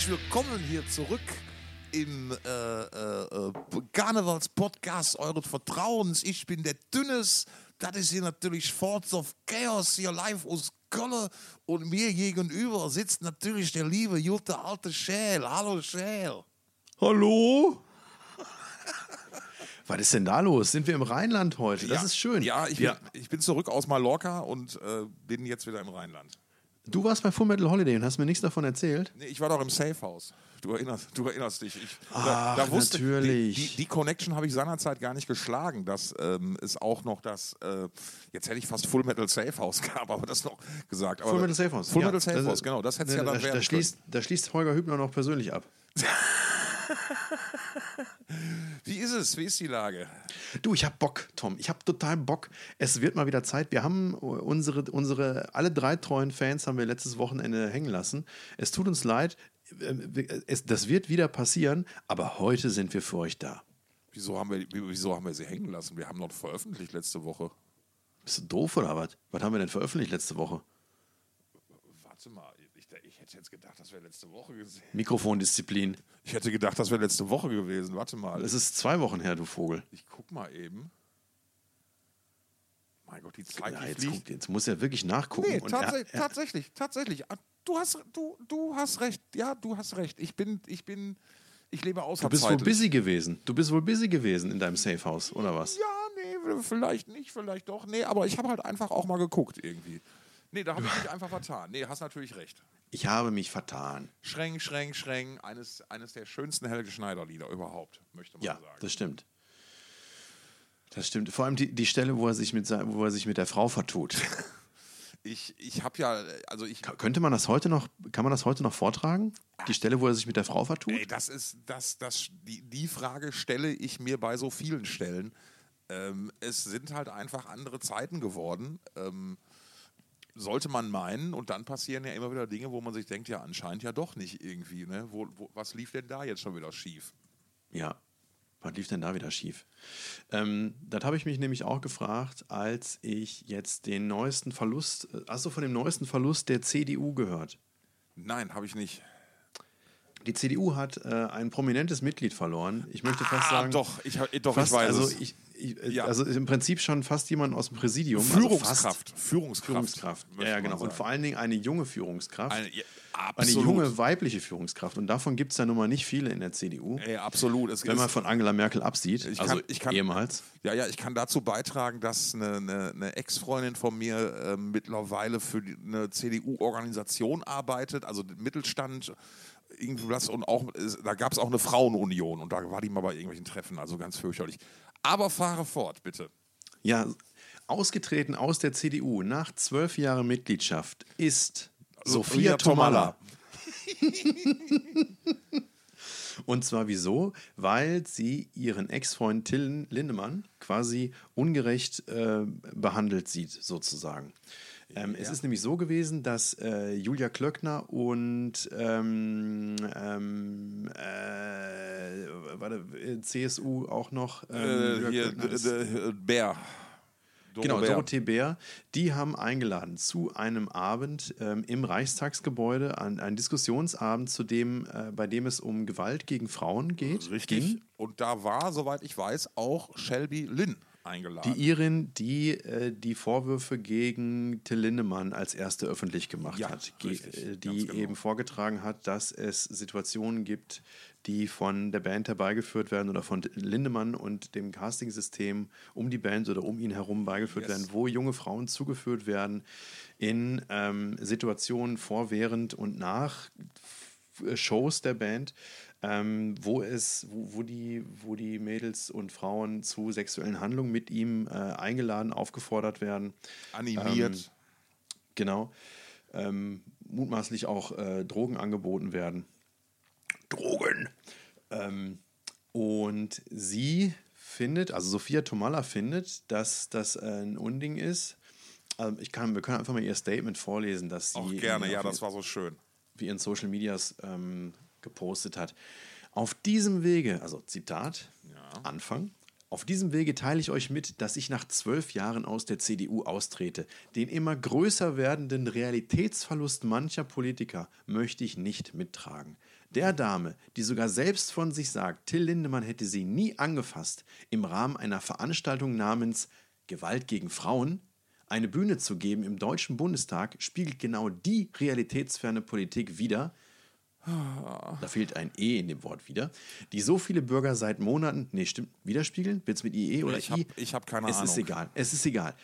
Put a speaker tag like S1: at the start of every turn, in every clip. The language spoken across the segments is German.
S1: herzlich willkommen hier zurück im äh, äh, äh, Karnevals-Podcast eures Vertrauens. Ich bin der Dünnes. Das ist hier natürlich Forts of Chaos hier live aus Köln. Und mir gegenüber sitzt natürlich der liebe, gute alte Schäl. Hallo Schäl.
S2: Hallo? Was ist denn da los? Sind wir im Rheinland heute? Das
S1: ja,
S2: ist schön.
S1: Ja ich, bin, ich bin zurück aus Mallorca und äh, bin jetzt wieder im Rheinland.
S2: Du warst bei Full Metal Holiday und hast mir nichts davon erzählt?
S1: Nee, ich war doch im Safe House. Du erinnerst, du erinnerst dich. Ich,
S2: Ach, da, da wusste, natürlich.
S1: Die, die, die Connection habe ich seinerzeit gar nicht geschlagen, dass ähm, es auch noch das, äh, jetzt hätte ich fast Full Metal Safe House gehabt, aber das noch gesagt. Aber
S2: Full Metal Safe House.
S1: Full ja, Metal Safe House, genau. Das hätte es ja dann
S2: da, werden da schließt, da schließt Holger Hübner noch persönlich ab.
S1: Wie ist es? Wie ist die Lage?
S2: Du, ich habe Bock, Tom. Ich habe total Bock. Es wird mal wieder Zeit. Wir haben unsere, unsere, alle drei treuen Fans haben wir letztes Wochenende hängen lassen. Es tut uns leid. Es, das wird wieder passieren, aber heute sind wir für euch da.
S1: Wieso haben wir, wieso haben wir sie hängen lassen? Wir haben noch veröffentlicht letzte Woche.
S2: Bist du doof oder was? Was haben wir denn veröffentlicht letzte Woche?
S1: Ich hätte gedacht, das wäre letzte Woche gesehen.
S2: Mikrofondisziplin.
S1: Ich hätte gedacht, das wäre letzte Woche gewesen. Warte mal.
S2: Es ist zwei Wochen her, du Vogel.
S1: Ich guck mal eben. Mein Gott, die Zeit
S2: ja, jetzt, guck, jetzt muss er wirklich nachgucken.
S1: Nee, tats er, er, tatsächlich, tatsächlich. Ah, du hast, du, du hast recht. Ja, du hast recht. Ich bin, ich bin, ich lebe außerhalb.
S2: Du bist wohl busy gewesen. Du bist wohl busy gewesen in deinem Safehouse, oder was?
S1: Ja, nee, vielleicht nicht, vielleicht doch. Nee, aber ich habe halt einfach auch mal geguckt irgendwie. Nee, da habe ich mich einfach vertan. Nee, hast natürlich recht.
S2: Ich habe mich vertan.
S1: Schreng, Schreng, Schreng, eines, eines der schönsten Helge Schneider-Lieder überhaupt, möchte man
S2: ja,
S1: sagen.
S2: Ja, das stimmt. Das stimmt. Vor allem die, die Stelle, wo er sich mit, wo er sich mit der Frau vertut.
S1: ich ich habe ja, also ich.
S2: Könnte man das heute noch, kann man das heute noch vortragen? Die Stelle, wo er sich mit der Frau vertut?
S1: Ey, das ist, das, das, die, die Frage stelle ich mir bei so vielen Stellen. Ähm, es sind halt einfach andere Zeiten geworden. Ähm, sollte man meinen, und dann passieren ja immer wieder Dinge, wo man sich denkt, ja, anscheinend ja doch nicht irgendwie. Ne? Wo, wo, was lief denn da jetzt schon wieder schief?
S2: Ja, was lief denn da wieder schief? Ähm, das habe ich mich nämlich auch gefragt, als ich jetzt den neuesten Verlust, hast du von dem neuesten Verlust der CDU gehört?
S1: Nein, habe ich nicht.
S2: Die CDU hat äh, ein prominentes Mitglied verloren. Ich möchte fast ah, sagen.
S1: Doch, ich, doch, fast, ich weiß
S2: also
S1: es.
S2: Ich, ich, ja. Also im Prinzip schon fast jemand aus dem Präsidium.
S1: Führungskraft.
S2: Also
S1: Führungskraft.
S2: Führungskraft. Ja, ja, genau. Und vor allen Dingen eine junge Führungskraft.
S1: Eine, ja,
S2: eine junge weibliche Führungskraft. Und davon gibt es ja nun mal nicht viele in der CDU.
S1: Ja, absolut. Es
S2: wenn man von Angela Merkel absieht.
S1: Ich
S2: also
S1: kann, ich kann,
S2: ehemals.
S1: Ja, ja, ich kann dazu beitragen, dass eine, eine, eine Ex-Freundin von mir äh, mittlerweile für die, eine CDU-Organisation arbeitet, also Mittelstand irgendwas und auch, da gab es auch eine Frauenunion und da war die mal bei irgendwelchen Treffen, also ganz fürchterlich. Aber fahre fort, bitte.
S2: Ja, ausgetreten aus der CDU nach zwölf Jahren Mitgliedschaft ist Sophia, Sophia Tomalla. Und zwar wieso? Weil sie ihren Ex-Freund Till Lindemann quasi ungerecht äh, behandelt sieht, sozusagen. Ähm, ja. Es ist nämlich so gewesen, dass äh, Julia Klöckner und ähm, ähm, äh, warte, CSU auch noch
S1: ähm, äh, hier, Bär.
S2: Doro genau, Bär. Dorothee Bär, die haben eingeladen zu einem Abend ähm, im Reichstagsgebäude, an, einen Diskussionsabend, zu dem, äh, bei dem es um Gewalt gegen Frauen geht.
S1: Richtig. Ging. Und da war, soweit ich weiß, auch Shelby Lynn eingeladen.
S2: Die Irin, die äh, die Vorwürfe gegen Till Lindemann als erste öffentlich gemacht
S1: ja,
S2: hat,
S1: richtig,
S2: äh, die genau. eben vorgetragen hat, dass es Situationen gibt, die von der Band herbeigeführt werden oder von Lindemann und dem Castingsystem um die Band oder um ihn herum beigeführt yes. werden, wo junge Frauen zugeführt werden in ähm, Situationen vor, während und nach Shows der Band, ähm, wo es, wo, wo, die, wo die Mädels und Frauen zu sexuellen Handlungen mit ihm äh, eingeladen, aufgefordert werden.
S1: Animiert. Ähm,
S2: genau. Ähm, mutmaßlich auch äh, Drogen angeboten werden. Drogen! Ähm, und sie findet, also Sophia Tomalla findet, dass das äh, ein Unding ist. Also ich kann, wir können einfach mal ihr Statement vorlesen, dass sie.
S1: Auch gerne, ja, das war so schön.
S2: Wie in Social Medias ähm, gepostet hat. Auf diesem Wege, also Zitat, ja. Anfang, Auf diesem Wege teile ich euch mit, dass ich nach zwölf Jahren aus der CDU austrete. Den immer größer werdenden Realitätsverlust mancher Politiker möchte ich nicht mittragen. Der Dame, die sogar selbst von sich sagt, Till Lindemann hätte sie nie angefasst, im Rahmen einer Veranstaltung namens Gewalt gegen Frauen eine Bühne zu geben im Deutschen Bundestag, spiegelt genau die realitätsferne Politik wider, da fehlt ein E in dem Wort wieder, die so viele Bürger seit Monaten, nee, stimmt, widerspiegeln? Wird es mit IE oder
S1: ich
S2: I?
S1: habe hab keine
S2: es
S1: Ahnung.
S2: ist egal, es ist egal.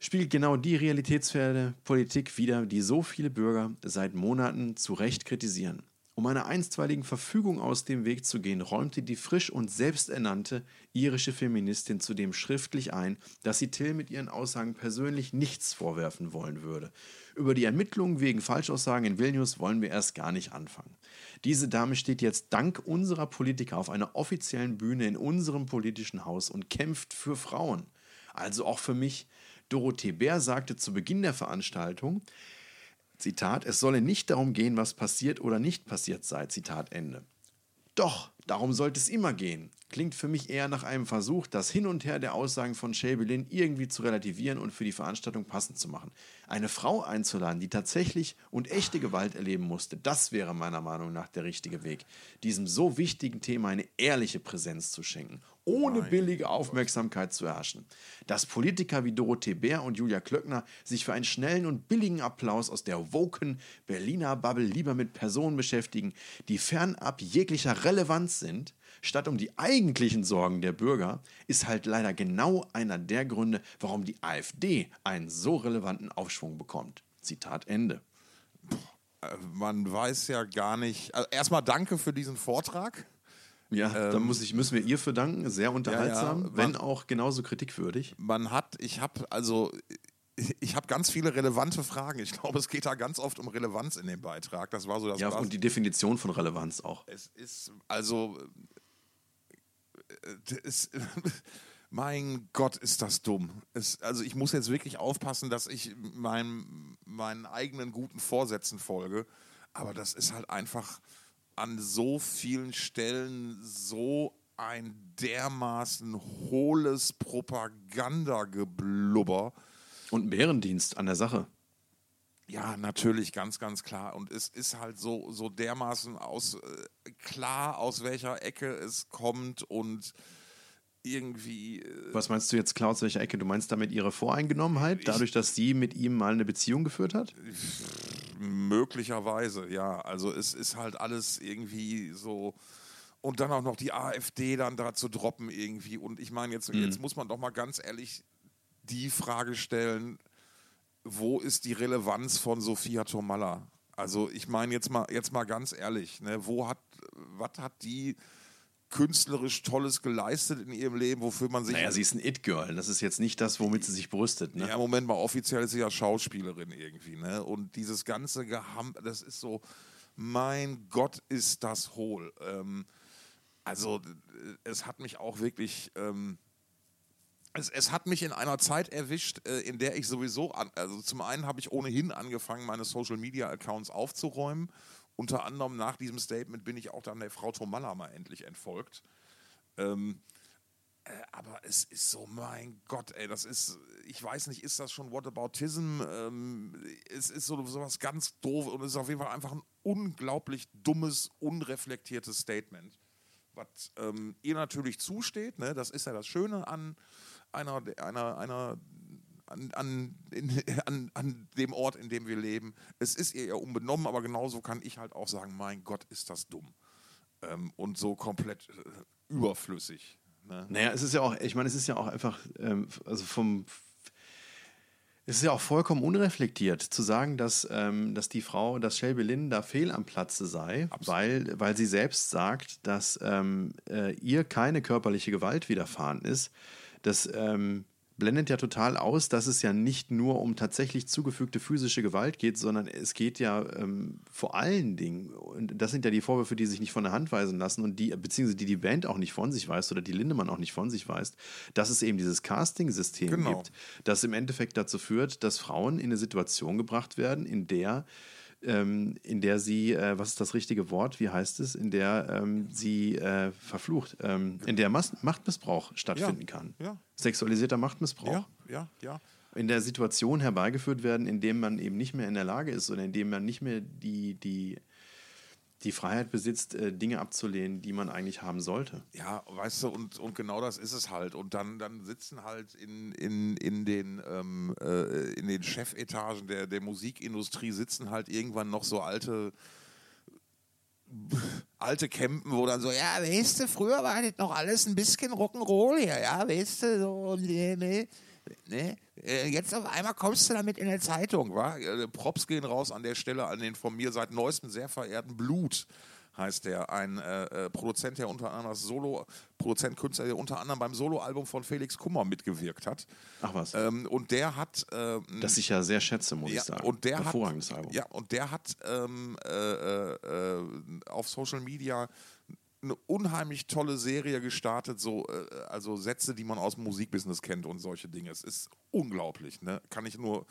S2: Spiegelt genau die realitätsferne Politik wider, die so viele Bürger seit Monaten zu Recht kritisieren. Um einer einstweiligen Verfügung aus dem Weg zu gehen, räumte die frisch und selbsternannte irische Feministin zudem schriftlich ein, dass sie Till mit ihren Aussagen persönlich nichts vorwerfen wollen würde. Über die Ermittlungen wegen Falschaussagen in Vilnius wollen wir erst gar nicht anfangen. Diese Dame steht jetzt dank unserer Politiker auf einer offiziellen Bühne in unserem politischen Haus und kämpft für Frauen. Also auch für mich. Dorothee Bär sagte zu Beginn der Veranstaltung, Zitat, es solle nicht darum gehen, was passiert oder nicht passiert sei, Zitat Ende. Doch, darum sollte es immer gehen. Klingt für mich eher nach einem Versuch, das Hin und Her der Aussagen von Schäbelin irgendwie zu relativieren und für die Veranstaltung passend zu machen. Eine Frau einzuladen, die tatsächlich und echte Gewalt erleben musste, das wäre meiner Meinung nach der richtige Weg. Diesem so wichtigen Thema eine ehrliche Präsenz zu schenken, ohne billige Aufmerksamkeit zu erhaschen. Dass Politiker wie Dorothee Bär und Julia Klöckner sich für einen schnellen und billigen Applaus aus der woken Berliner Bubble lieber mit Personen beschäftigen, die fernab jeglicher Relevanz sind, statt um die eigentlichen Sorgen der Bürger, ist halt leider genau einer der Gründe, warum die AfD einen so relevanten Aufschwung bekommt. Zitat Ende.
S1: Äh, Man weiß ja gar nicht. Also erstmal danke für diesen Vortrag.
S2: Ja, da muss ich, müssen wir ihr für danken. Sehr unterhaltsam,
S1: ja,
S2: wenn auch genauso kritikwürdig.
S1: Man hat, ich habe also, ich habe ganz viele relevante Fragen. Ich glaube, es geht da ganz oft um Relevanz in dem Beitrag. Das war so das.
S2: Ja,
S1: Bas-
S2: und die Definition von Relevanz auch.
S1: es ist also, es, mein Gott, ist das dumm. Es, also ich muss jetzt wirklich aufpassen, dass ich meinem, meinen eigenen guten Vorsätzen folge. Aber das ist halt einfach an so vielen Stellen so ein dermaßen hohles Propagandageblubber.
S2: Und Bärendienst an der Sache.
S1: Ja, natürlich, ganz, ganz klar. Und es ist halt so, so dermaßen aus, äh, klar, aus welcher Ecke es kommt und irgendwie. Äh,
S2: Was meinst du jetzt, Klaus, welche Ecke? Du meinst damit ihre Voreingenommenheit, dadurch, dass sie mit ihm mal eine Beziehung geführt hat?
S1: möglicherweise, ja. Also es ist halt alles irgendwie so. Und dann auch noch die AfD dann da zu droppen irgendwie. Und ich meine, jetzt, jetzt muss man doch mal ganz ehrlich die Frage stellen, wo ist die Relevanz von Sophia Tomalla? Also ich meine jetzt mal, jetzt mal ganz ehrlich, ne, wo hat, was hat die künstlerisch Tolles geleistet in ihrem Leben, wofür man sich
S2: Naja, sie ist ein It-Girl. Das ist jetzt nicht das, womit sie sich brüstet. Ne?
S1: ja, Moment mal, offiziell ist sie ja Schauspielerin irgendwie, ne? Und dieses ganze Geham, das ist so, mein Gott, ist das hohl. Ähm, also, äh, es hat mich auch wirklich, ähm, es, es hat mich in einer Zeit erwischt, äh, in der ich sowieso, an, also zum einen habe ich ohnehin angefangen, meine Social Media Accounts aufzuräumen. Unter anderem nach diesem Statement bin ich auch dann der Frau Tomalla mal endlich entfolgt. Ähm, äh, aber es ist so, mein Gott, ey, das ist, ich weiß nicht, ist das schon Whataboutism? Ähm, es ist so sowas ganz doof und es ist auf jeden Fall einfach ein unglaublich dummes, unreflektiertes Statement, was ähm, ihr natürlich zusteht. Ne? Das ist ja das Schöne an einer, einer, einer an, an, in, an, an dem Ort, in dem wir leben. Es ist ihr ja unbenommen, aber genauso kann ich halt auch sagen, mein Gott, ist das dumm. Ähm, und so komplett äh, überflüssig. Ne?
S2: Naja, es ist ja auch, ich meine, es ist ja auch einfach, ähm, also vom, es ist ja auch vollkommen unreflektiert zu sagen, dass, ähm, dass die Frau, dass Shelby Lynn da fehl am Platze sei, weil, weil sie selbst sagt, dass ähm, äh, ihr keine körperliche Gewalt widerfahren ist. Das ähm, blendet ja total aus, dass es ja nicht nur um tatsächlich zugefügte physische Gewalt geht, sondern es geht ja ähm, vor allen Dingen, und das sind ja die Vorwürfe, die sich nicht von der Hand weisen lassen und die, beziehungsweise die die Band auch nicht von sich weist oder die Lindemann auch nicht von sich weist, dass es eben dieses Casting-System
S1: Genau.
S2: gibt, das im Endeffekt dazu führt, dass Frauen in eine Situation gebracht werden, in der ähm, in der sie, äh, was ist das richtige Wort, wie heißt es, in der ähm, sie äh, verflucht, ähm, in der Mas Machtmissbrauch stattfinden
S1: Ja,
S2: kann.
S1: ja.
S2: Sexualisierter Machtmissbrauch.
S1: Ja, ja, ja.
S2: In der Situation herbeigeführt werden, in dem man eben nicht mehr in der Lage ist oder in dem man nicht mehr die, die, die Freiheit besitzt, äh, Dinge abzulehnen, die man eigentlich haben sollte.
S1: Ja, weißt du, und, und genau das ist es halt. Und dann, dann sitzen halt in, in, in, den, ähm, äh, in den Chefetagen der, der Musikindustrie sitzen halt irgendwann noch so alte alte Campen, wo dann so, ja, weißt du, früher war das noch alles ein bisschen Rock'n'Roll hier, ja, weißt du, so, nee, nee, nee. Äh, Jetzt auf einmal kommst du damit in der Zeitung, wa? Äh, Props gehen raus an der Stelle an den von mir seit neuestem sehr verehrten Blut heißt der, ein äh, äh, Produzent, der unter anderem Solo, Produzent, Künstler, der unter anderem beim Soloalbum von Felix Kummer mitgewirkt hat.
S2: Ach was.
S1: Ähm, und der hat ähm,
S2: das ich ja sehr schätze, muss
S1: ja,
S2: ich sagen.
S1: und der
S2: Hervorragendes
S1: hat,
S2: Album.
S1: Ja, und der hat ähm, äh, äh, äh, auf Social Media eine unheimlich tolle Serie gestartet, so äh, also Sätze, die man aus dem Musikbusiness kennt und solche Dinge. Es ist unglaublich, ne? Kann ich nur,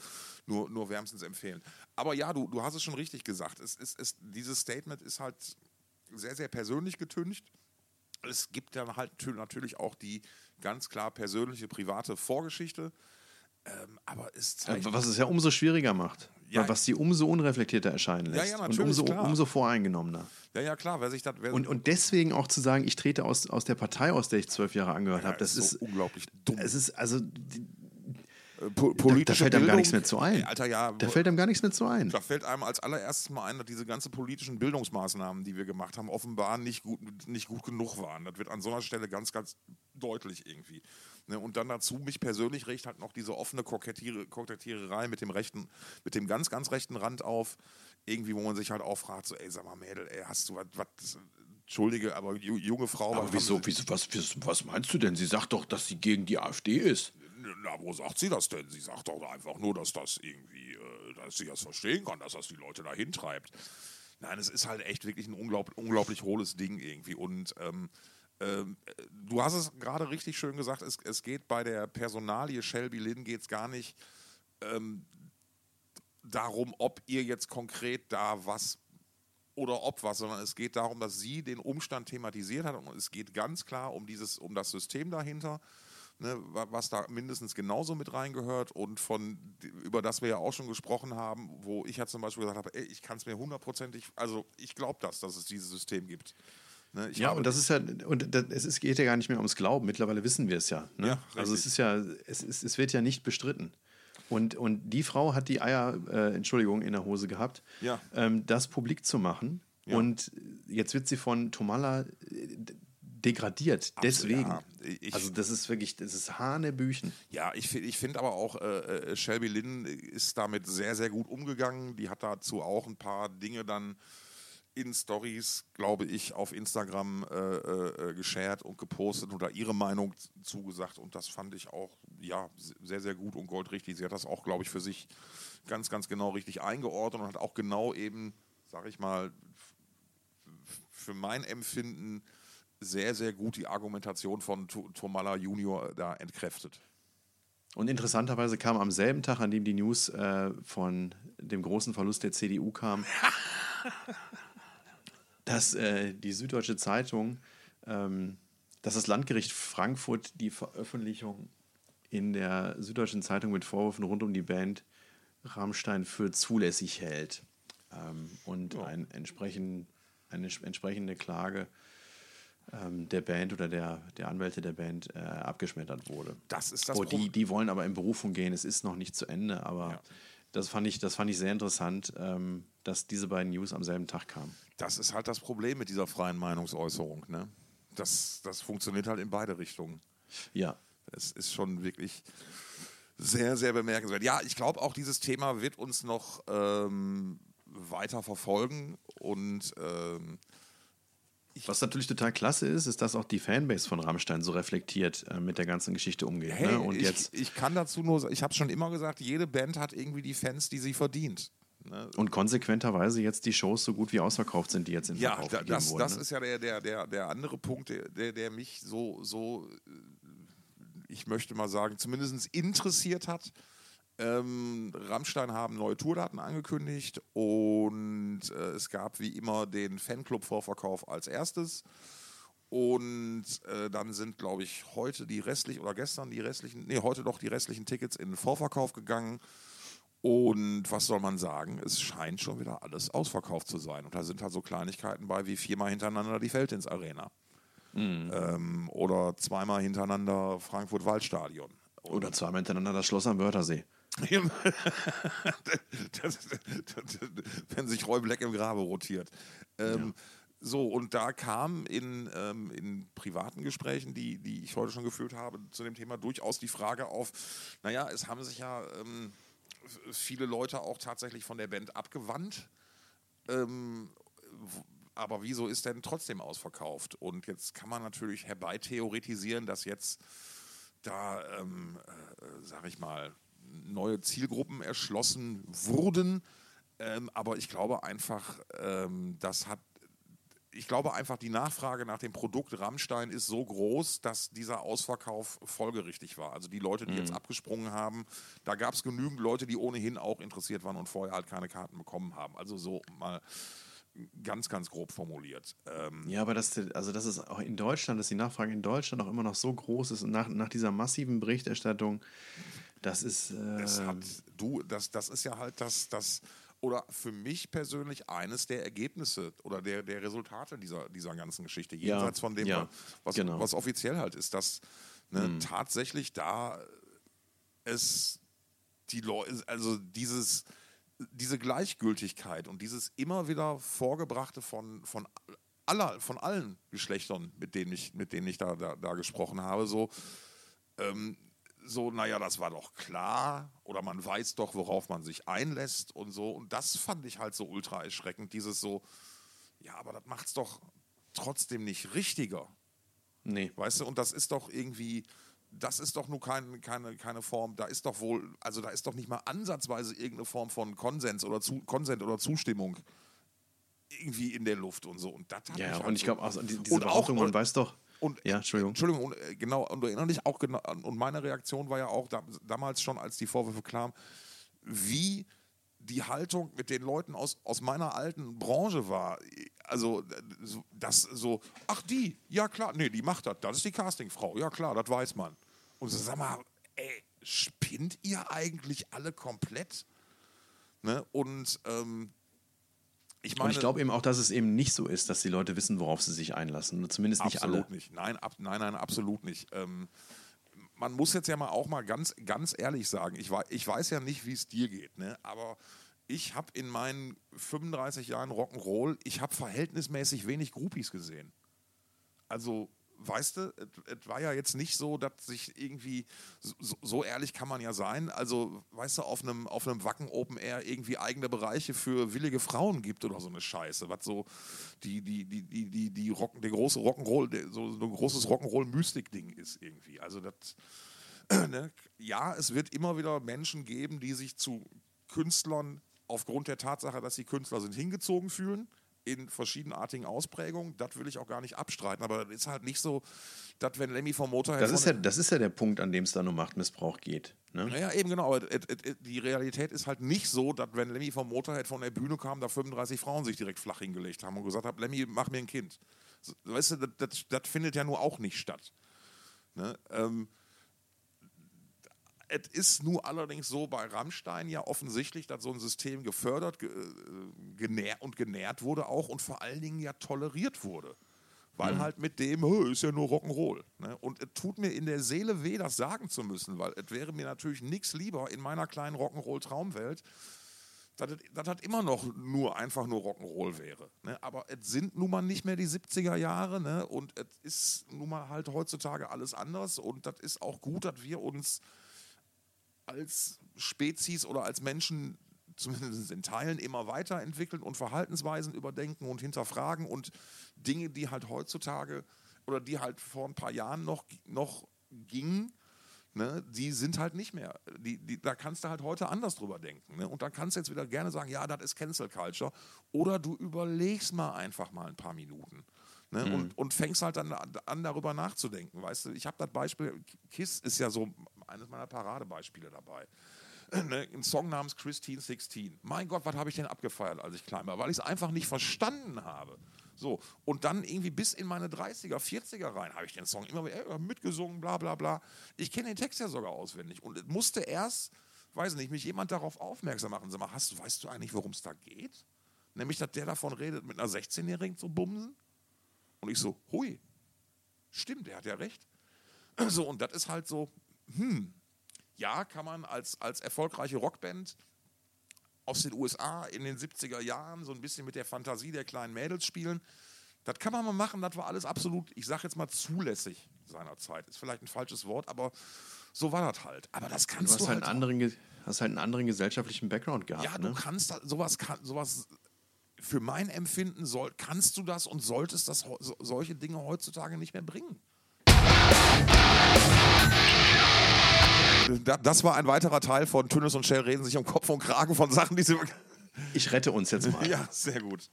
S1: nur, nur wärmstens empfehlen. Aber ja, du, du hast es schon richtig gesagt. Es, es, es, dieses Statement ist halt sehr, sehr persönlich getüncht. Es gibt dann halt tü- natürlich auch die ganz klar persönliche, private Vorgeschichte. Ähm, aber es zeigt.
S2: Was es ja umso schwieriger macht.
S1: Ja.
S2: was sie umso unreflektierter erscheinen
S1: Ja,
S2: lässt.
S1: ja,
S2: und
S1: natürlich,
S2: umso,
S1: klar.
S2: umso voreingenommener.
S1: Ja, ja, klar, wer sich. Wer,
S2: Und, und deswegen auch zu sagen, ich trete aus, aus der Partei, aus der ich zwölf Jahre angehört
S1: ja,
S2: habe, das
S1: so
S2: ist,
S1: unglaublich dumm.
S2: es ist, also, die,
S1: Äh, po-
S2: da,
S1: politische
S2: da fällt einem gar
S1: Bildung-
S2: nichts mehr zu ein.
S1: Alter, ja.
S2: Da fällt einem gar nichts mehr zu ein.
S1: Da fällt einem als allererstes mal ein, dass diese ganzen politischen Bildungsmaßnahmen, die wir gemacht haben, offenbar nicht gut, nicht gut genug waren. Das wird an so einer Stelle ganz, ganz deutlich irgendwie. Ne, und dann dazu, mich persönlich regt halt noch diese offene Kokettiere, Kokettiererei mit dem rechten, mit dem ganz, ganz rechten Rand auf. Irgendwie, wo man sich halt auch fragt, so, ey, sag mal, Mädel, ey, hast du was, was Entschuldige, aber ju- junge Frau.
S3: Aber wieso, wieso was, was, was meinst du denn? Sie sagt doch, dass sie gegen die AfD ist.
S1: Na, wo sagt sie das denn? Sie sagt doch einfach nur, dass das irgendwie, äh, dass sie das verstehen kann, dass das die Leute dahin treibt. Nein, es ist halt echt wirklich ein unglaublich, unglaublich hohles Ding irgendwie. Und ähm, ähm, äh, du hast es gerade richtig schön gesagt, es, es geht bei der Personalie Shelby Lynn geht es gar nicht ähm, darum, ob ihr jetzt konkret da was oder ob was, sondern es geht darum, dass sie den Umstand thematisiert hat und es geht ganz klar um dieses, um das System dahinter, ne, wa- was da mindestens genauso mit reingehört und von über das wir ja auch schon gesprochen haben, wo ich ja zum Beispiel gesagt habe, ey, ich kann es mir hundertprozentig, also ich glaube das, dass es dieses System gibt. Ne,
S2: Ja, und das ist ja, und das, es geht ja gar nicht mehr ums Glauben. Mittlerweile wissen wir es ja. Ne?
S1: Ja,
S2: also es ist ja, es, ist, es wird ja nicht bestritten. Und, und die Frau hat die Eier, äh, Entschuldigung, in der Hose gehabt,
S1: Ja.
S2: ähm, das publik zu machen.
S1: Ja.
S2: Und jetzt wird sie von Tomala äh, degradiert. Deswegen.
S1: ja. Ich-
S2: also das ist wirklich, das ist Hanebüchen.
S1: Ja, ich, ich finde aber auch, äh, äh, Shelby Lynn ist damit sehr, sehr gut umgegangen. Die hat dazu auch ein paar Dinge dann in Stories, glaube ich, auf Instagram äh, äh, äh, geshared und gepostet da ihre Meinung zugesagt. Und das fand ich auch, ja, sehr, sehr gut und goldrichtig. Sie hat das auch, glaube ich, für sich ganz, ganz genau richtig eingeordnet und hat auch genau eben, sag ich mal, für mein Empfinden sehr, sehr gut die Argumentation von Tu- Tomala Junior da entkräftet.
S2: Und interessanterweise kam am selben Tag, an dem die News äh, von dem großen Verlust der CDU kam, dass äh, die Süddeutsche Zeitung, ähm, dass das Landgericht Frankfurt die Veröffentlichung in der Süddeutschen Zeitung mit Vorwürfen rund um die Band Rammstein für zulässig hält ähm, und ein entsprechend, eine entsprechende Klage ähm, der Band oder der, der Anwälte der Band äh, abgeschmettert wurde.
S1: Das ist das
S2: oh, die, die wollen aber in Berufung gehen. Es ist noch nicht zu Ende, aber
S1: Ja.
S2: das, fand ich, das fand ich sehr interessant, ähm, dass diese beiden News am selben Tag kamen.
S1: Das ist halt das Problem mit dieser freien Meinungsäußerung. Ne? Das, das funktioniert halt in beide Richtungen.
S2: Ja.
S1: Es ist schon wirklich sehr, sehr bemerkenswert. Ja, ich glaube auch, dieses Thema wird uns noch ähm, weiter verfolgen und ähm,
S2: Was natürlich total klasse ist, ist, dass auch die Fanbase von Rammstein so reflektiert äh, mit der ganzen Geschichte umgeht.
S1: hey,
S2: ne? Und
S1: ich,
S2: jetzt
S1: ich kann dazu nur, ich habe schon immer gesagt, jede Band hat irgendwie die Fans, die sie verdient. Ne?
S2: und konsequenterweise jetzt die Shows so gut wie ausverkauft sind, die jetzt in
S1: Ja,
S2: Verkauf
S1: da,
S2: gegeben
S1: das,
S2: wurden.
S1: das
S2: ne?
S1: ist ja der, der, der, der andere Punkt, der, der, der mich so, so, äh, ich möchte mal sagen, zumindest interessiert hat. Ähm, Rammstein haben neue Tourdaten angekündigt und äh, es gab wie immer den Fanclub-Vorverkauf als erstes. Und äh, dann sind, glaube ich, heute die restlichen oder gestern die restlichen, nee, heute doch die restlichen Tickets in den Vorverkauf gegangen. Und was soll man sagen? Es scheint schon wieder alles ausverkauft zu sein. Und da sind halt so Kleinigkeiten bei wie viermal hintereinander die Feldins Arena. Ähm, oder zweimal hintereinander Frankfurt-Waldstadion.
S2: Oder zweimal hintereinander das Schloss am Wörthersee.
S1: das, das, das, wenn sich Roy Black im Grabe rotiert. Ähm, So, und da kam in, ähm, in privaten Gesprächen, die, die ich heute schon geführt habe, zu dem Thema durchaus die Frage auf, naja, es haben sich ja ähm, viele Leute auch tatsächlich von der Band abgewandt. Ähm, aber wieso ist denn trotzdem ausverkauft? Und jetzt kann man natürlich herbeitheoretisieren, dass jetzt da, ähm, äh, sag ich mal, neue Zielgruppen erschlossen wurden. Ähm, aber ich glaube einfach, ähm, das hat. Ich glaube einfach, die Nachfrage nach dem Produkt Rammstein ist so groß, dass dieser Ausverkauf folgerichtig war. Also die Leute, die jetzt abgesprungen haben, da gab es genügend Leute, die ohnehin auch interessiert waren und vorher halt keine Karten bekommen haben. Also so mal ganz, ganz grob formuliert. Ähm,
S2: Ja, aber das, also das ist auch in Deutschland, dass die Nachfrage in Deutschland auch immer noch so groß ist und nach, nach dieser massiven Berichterstattung, das ist. Äh,
S1: Das hat du, das, das ist ja halt das, das, oder für mich persönlich eines der Ergebnisse oder der, der Resultate dieser, dieser ganzen Geschichte,
S2: Ja,
S1: jenseits von dem,
S2: ja,
S1: was,
S2: genau.
S1: was offiziell halt ist, dass ne, tatsächlich da es die Leute, also dieses, diese Gleichgültigkeit und dieses immer wieder Vorgebrachte von, von aller, von allen Geschlechtern, mit denen ich, mit denen ich da, da, da gesprochen habe, so, ähm, so, naja, das war doch klar oder man weiß doch, worauf man sich einlässt und so. Und das fand ich halt so ultra erschreckend, dieses so, ja, aber das macht's doch trotzdem nicht richtiger.
S2: nee.
S1: Weißt du, und das ist doch irgendwie, das ist doch nur kein, keine, keine Form, da ist doch wohl, also da ist doch nicht mal ansatzweise irgendeine Form von Konsens oder zu, Konsent oder Zustimmung irgendwie in der Luft und so. Und das hat
S2: Ja,
S1: mich halt
S2: und ich glaube auch, so die- diese
S1: Und auch-
S2: Behauptung, man weiß doch.
S1: Und
S2: Ja, Entschuldigung.
S1: Entschuldigung, und, äh, genau, und erinnere dich auch genau, und meine Reaktion war ja auch da, damals schon, als die Vorwürfe kamen, wie die Haltung mit den Leuten aus, aus meiner alten Branche war. Also, so- das so, ach die, ja klar, nee, die macht das, das ist die Castingfrau, ja klar, das weiß man. Und so, sag mal, ey, spinnt ihr eigentlich alle komplett? Ne? Und ähm, ich meine.
S2: Und ich glaube eben auch, dass es eben nicht so ist, dass die Leute wissen, worauf sie sich einlassen. Zumindest nicht
S1: absolut
S2: alle.
S1: nicht. Nein, ab, nein, nein, absolut nicht. Ähm, man muss jetzt ja mal auch mal ganz, ganz ehrlich sagen, ich, wei- ich weiß ja nicht, wie es dir geht, ne? aber ich habe in meinen 35 Jahren Rock'n'Roll, ich habe verhältnismäßig wenig Groupies gesehen. Also, weißt du, es war ja jetzt nicht so, dass sich irgendwie, so, so ehrlich kann man ja sein, also, weißt du, auf einem, auf einem Wacken Open Air irgendwie eigene Bereiche für willige Frauen gibt oder so eine Scheiße, was so die, die, die, die, die, die Rock, der große Rock'n'Roll, so ein großes Rock'n'Roll-Mystik-Ding ist irgendwie. Also, das, ne? ja, es wird immer wieder Menschen geben, die sich zu Künstlern aufgrund der Tatsache, dass sie Künstler sind, hingezogen fühlen. In verschiedenartigen Ausprägungen. Das will ich auch gar nicht abstreiten. Aber das ist halt nicht so, dass wenn Lemmy vom Motorhead.
S2: Das ist, ja, das ist ja der Punkt, an dem es dann um Machtmissbrauch geht. Ne?
S1: Naja, eben genau. Aber die Realität ist halt nicht so, dass wenn Lemmy vom Motorhead von der Bühne kam, da 35 Frauen sich direkt flach hingelegt haben und gesagt haben, Lemmy, mach mir ein Kind. Weißt du, das, das, das findet ja nur auch nicht statt. Ne? Ähm, es ist nur allerdings so bei Rammstein ja offensichtlich, dass so ein System gefördert ge, äh, genähr, und genährt wurde auch und vor allen Dingen ja toleriert wurde. Weil halt mit dem, "Hö, ist ja nur Rock'n'Roll. Ne? Und es tut mir in der Seele weh, das sagen zu müssen, weil es wäre mir natürlich nichts lieber in meiner kleinen Rock'n'Roll-Traumwelt, dass das immer noch nur einfach nur Rock'n'Roll wäre. Ne? Aber es sind nun mal nicht mehr die 70er Jahre ne? und es ist nun mal halt heutzutage alles anders und das ist auch gut, dass wir uns als Spezies oder als Menschen zumindest in Teilen immer weiterentwickeln und Verhaltensweisen überdenken und hinterfragen und Dinge, die halt heutzutage oder die halt vor ein paar Jahren noch, noch gingen, ne, die sind halt nicht mehr. Die, die, da kannst du halt heute anders drüber denken. Ne? Und dann kannst du jetzt wieder gerne sagen, ja, das ist Cancel Culture. Oder du überlegst mal einfach mal ein paar Minuten. Ne? Und, und fängst halt dann an, darüber nachzudenken. Weißt du, ich habe das Beispiel, Kiss ist ja so eines meiner Paradebeispiele dabei. Ne, ein Song namens Christine 16. Mein Gott, was habe ich denn abgefeiert, als ich klein war? Weil ich es einfach nicht verstanden habe. So, und dann irgendwie bis in meine 30er, 40er rein habe ich den Song immer mitgesungen, bla bla bla. Ich kenne den Text ja sogar auswendig und musste erst, weiß nicht, mich jemand darauf aufmerksam machen. Sag mal, hast, weißt du eigentlich, worum es da geht? Nämlich, dass der davon redet, mit einer 16-Jährigen zu bumsen. Und ich so, hui, stimmt, der hat ja recht. So, und das ist halt so, hm, ja, kann man als, als erfolgreiche Rockband aus den USA in den 70er Jahren so ein bisschen mit der Fantasie der kleinen Mädels spielen. Das kann man mal machen, das war alles absolut, ich sag jetzt mal zulässig seinerzeit. Ist vielleicht ein falsches Wort, aber so war das halt. Aber das kannst
S2: Du
S1: du,
S2: hast halt,
S1: halt
S2: einen anderen, hast halt einen anderen gesellschaftlichen Background gehabt.
S1: ja, du
S2: ne?
S1: kannst sowas, kann, sowas für mein Empfinden soll, kannst du das und solltest das solche Dinge heutzutage nicht mehr bringen. Da- Das war ein weiterer Teil von Tünnes und Shell reden sich um Kopf und Kragen von Sachen, die sie.
S2: Ich rette uns jetzt mal.
S1: Ja, sehr gut.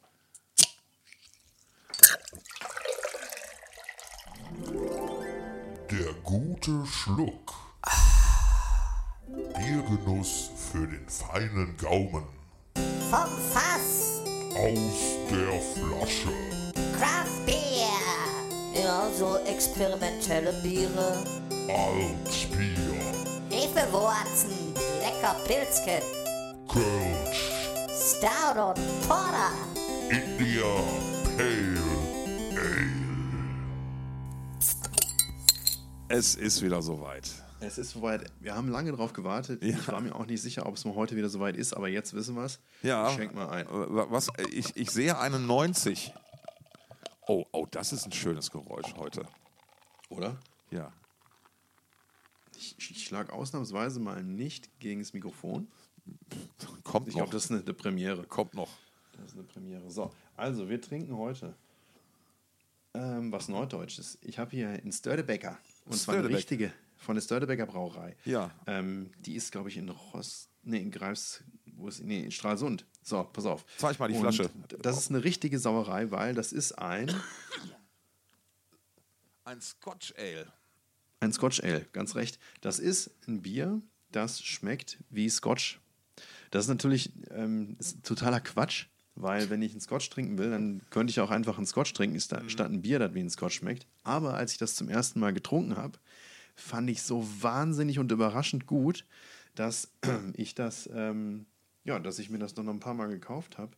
S4: Der gute Schluck. Biergenuss für den feinen Gaumen.
S5: Vom Fass.
S4: Aus der Flasche.
S5: Craft Beer.
S6: Ja, so experimentelle Biere.
S4: Altbier.
S5: Hefewurzen. Lecker Pilzken.
S4: Kölsch.
S5: Stout und Porter.
S4: India Pale Ale.
S1: Es ist wieder soweit.
S2: Es ist soweit. Wir haben lange drauf gewartet.
S1: Ja.
S2: Ich war mir auch nicht sicher, ob es mal heute wieder soweit ist, aber jetzt wissen wir es.
S1: Ja.
S2: Ich schenk mal ein.
S1: Äh, Was, ich, ich sehe eine 90. Oh, oh, das ist ein schönes Geräusch heute.
S2: Oder?
S1: Ja.
S2: Ich, ich schlag ausnahmsweise mal nicht gegen das Mikrofon.
S1: Kommt
S2: Ich
S1: noch.
S2: glaube, das ist eine, eine Premiere.
S1: kommt noch.
S2: Das ist eine Premiere. So, also wir trinken heute ähm, was Norddeutsches. Ich habe hier einen Stördebecker. Und zwar eine richtige von der Stördebecker Brauerei.
S1: Ja.
S2: Ähm, die ist, glaube ich, in Rost. Nee, in Greifs. Wo ist Nee, in Stralsund. So, pass auf.
S1: Zeig mal die
S2: Und
S1: Flasche.
S2: Das ist eine richtige Sauerei, weil das ist ein,
S1: Ein Scotch Ale.
S2: ein Scotch Ale, ganz recht. Das ist ein Bier, das schmeckt wie Scotch. Das ist natürlich ähm, ist totaler Quatsch, weil wenn ich einen Scotch trinken will, dann könnte ich auch einfach einen Scotch trinken, da- statt ein Bier, das wie ein Scotch schmeckt. Aber als ich das zum ersten Mal getrunken habe, fand ich so wahnsinnig und überraschend gut, dass ich das, ähm, ja, dass ich mir das noch ein paar Mal gekauft habe.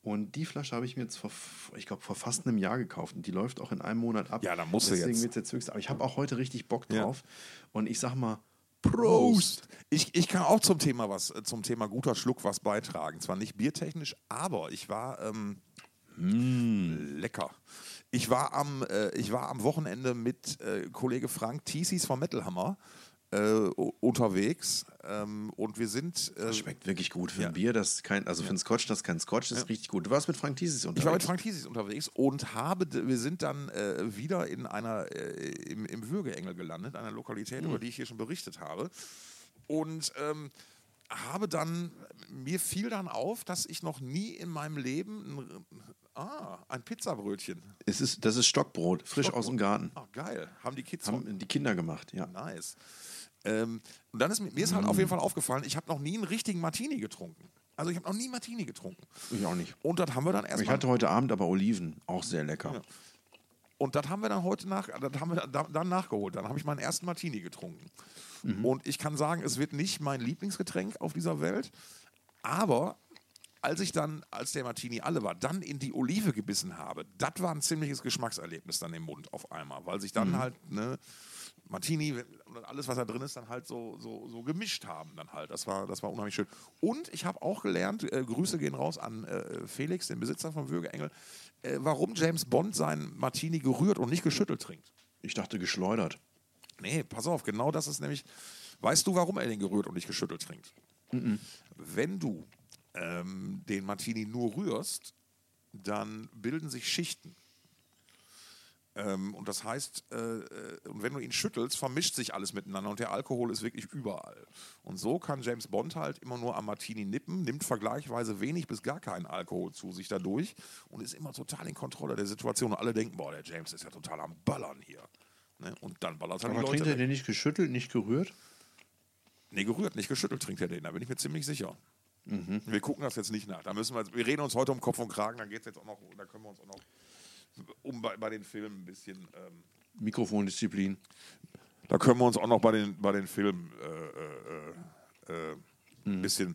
S2: Und die Flasche habe ich mir jetzt vor, ich glaube, vor fast einem Jahr gekauft. Und die läuft auch in einem Monat ab.
S1: Ja, dann musst du
S2: Deswegen
S1: jetzt.
S2: wird's jetzt höchst. Aber ich habe auch heute richtig Bock
S1: Ja.
S2: drauf. Und ich sag mal,
S1: Prost! Ich, ich kann auch zum Thema was, äh, zum Thema guter Schluck was beitragen. Zwar nicht biertechnisch, aber ich war ähm, lecker. Ich war am, äh, ich war am Wochenende mit äh, Kollege Frank Tiesis vom Metal Hammer äh, unterwegs ähm, und wir sind. Äh,
S2: Das schmeckt wirklich gut für
S1: Ja.
S2: ein Bier, das kein, also für ein Scotch, das kein Scotch ist, richtig gut. Du warst mit Frank Thiesis unterwegs.
S1: Ich war mit Frank Thiesis unterwegs und habe, wir sind dann äh, wieder in einer, äh, im, im Würgeengel gelandet, einer Lokalität, über die ich hier schon berichtet habe. Und ähm, habe dann, mir fiel dann auf, dass ich noch nie in meinem Leben ein, ah, ein Pizzabrötchen.
S2: es ist, das ist Stockbrot, frisch aus dem Garten.
S1: Ah, geil. Haben die Kids
S2: Haben die Kinder gemacht, ja.
S1: Nice. Ähm, und dann ist mir, mir ist halt auf jeden Fall aufgefallen, ich habe noch nie einen richtigen Martini getrunken. Also ich habe noch nie Martini getrunken.
S2: Ich auch nicht.
S1: Und das haben wir dann
S2: Ich
S1: erstmal.
S2: hatte heute Abend aber Oliven, auch sehr lecker.
S1: Und das haben wir dann heute nach, das haben wir da- dann nachgeholt. Dann habe ich meinen ersten Martini getrunken.
S2: Mhm.
S1: Und ich kann sagen, es wird nicht mein Lieblingsgetränk auf dieser Welt. Aber als ich dann, als der Martini alle war, dann in die Olive gebissen habe, das war ein ziemliches Geschmackserlebnis dann im Mund auf einmal. Weil sich
S2: Mhm.
S1: dann halt, ne, Martini und alles, was da drin ist, dann halt so, so, so gemischt haben dann halt. Das war, das war unheimlich schön. Und ich habe auch gelernt, äh, Grüße gehen raus an äh, Felix, den Besitzer vom Würgeengel, äh, warum James Bond seinen Martini gerührt und nicht geschüttelt trinkt.
S2: Ich dachte geschleudert.
S1: Nee, pass auf, genau das ist nämlich. Weißt du, warum er den gerührt und nicht geschüttelt trinkt? Wenn du ähm, den Martini nur rührst, dann bilden sich Schichten. Ähm, und das heißt, äh, äh, und wenn du ihn schüttelst, vermischt sich alles miteinander und der Alkohol ist wirklich überall. Und so kann James Bond halt immer nur am Martini nippen, nimmt vergleichsweise wenig bis gar keinen Alkohol zu sich dadurch und ist immer total in Kontrolle der Situation. Und alle denken, boah, der James ist ja total am Ballern hier. Ne? Und dann ballert er die Leute
S2: trinkt er den nicht geschüttelt, nicht gerührt?
S1: Nee, gerührt, nicht geschüttelt trinkt er den, da bin ich mir ziemlich sicher. Wir gucken das jetzt nicht nach. Da müssen wir, wir reden uns heute um Kopf und Kragen, dann geht jetzt auch noch, da können wir uns auch noch um bei, bei den Filmen ein bisschen, ähm,
S2: Mikrofondisziplin.
S1: da können wir uns auch noch bei den, bei den Filmen äh, äh, äh, ein bisschen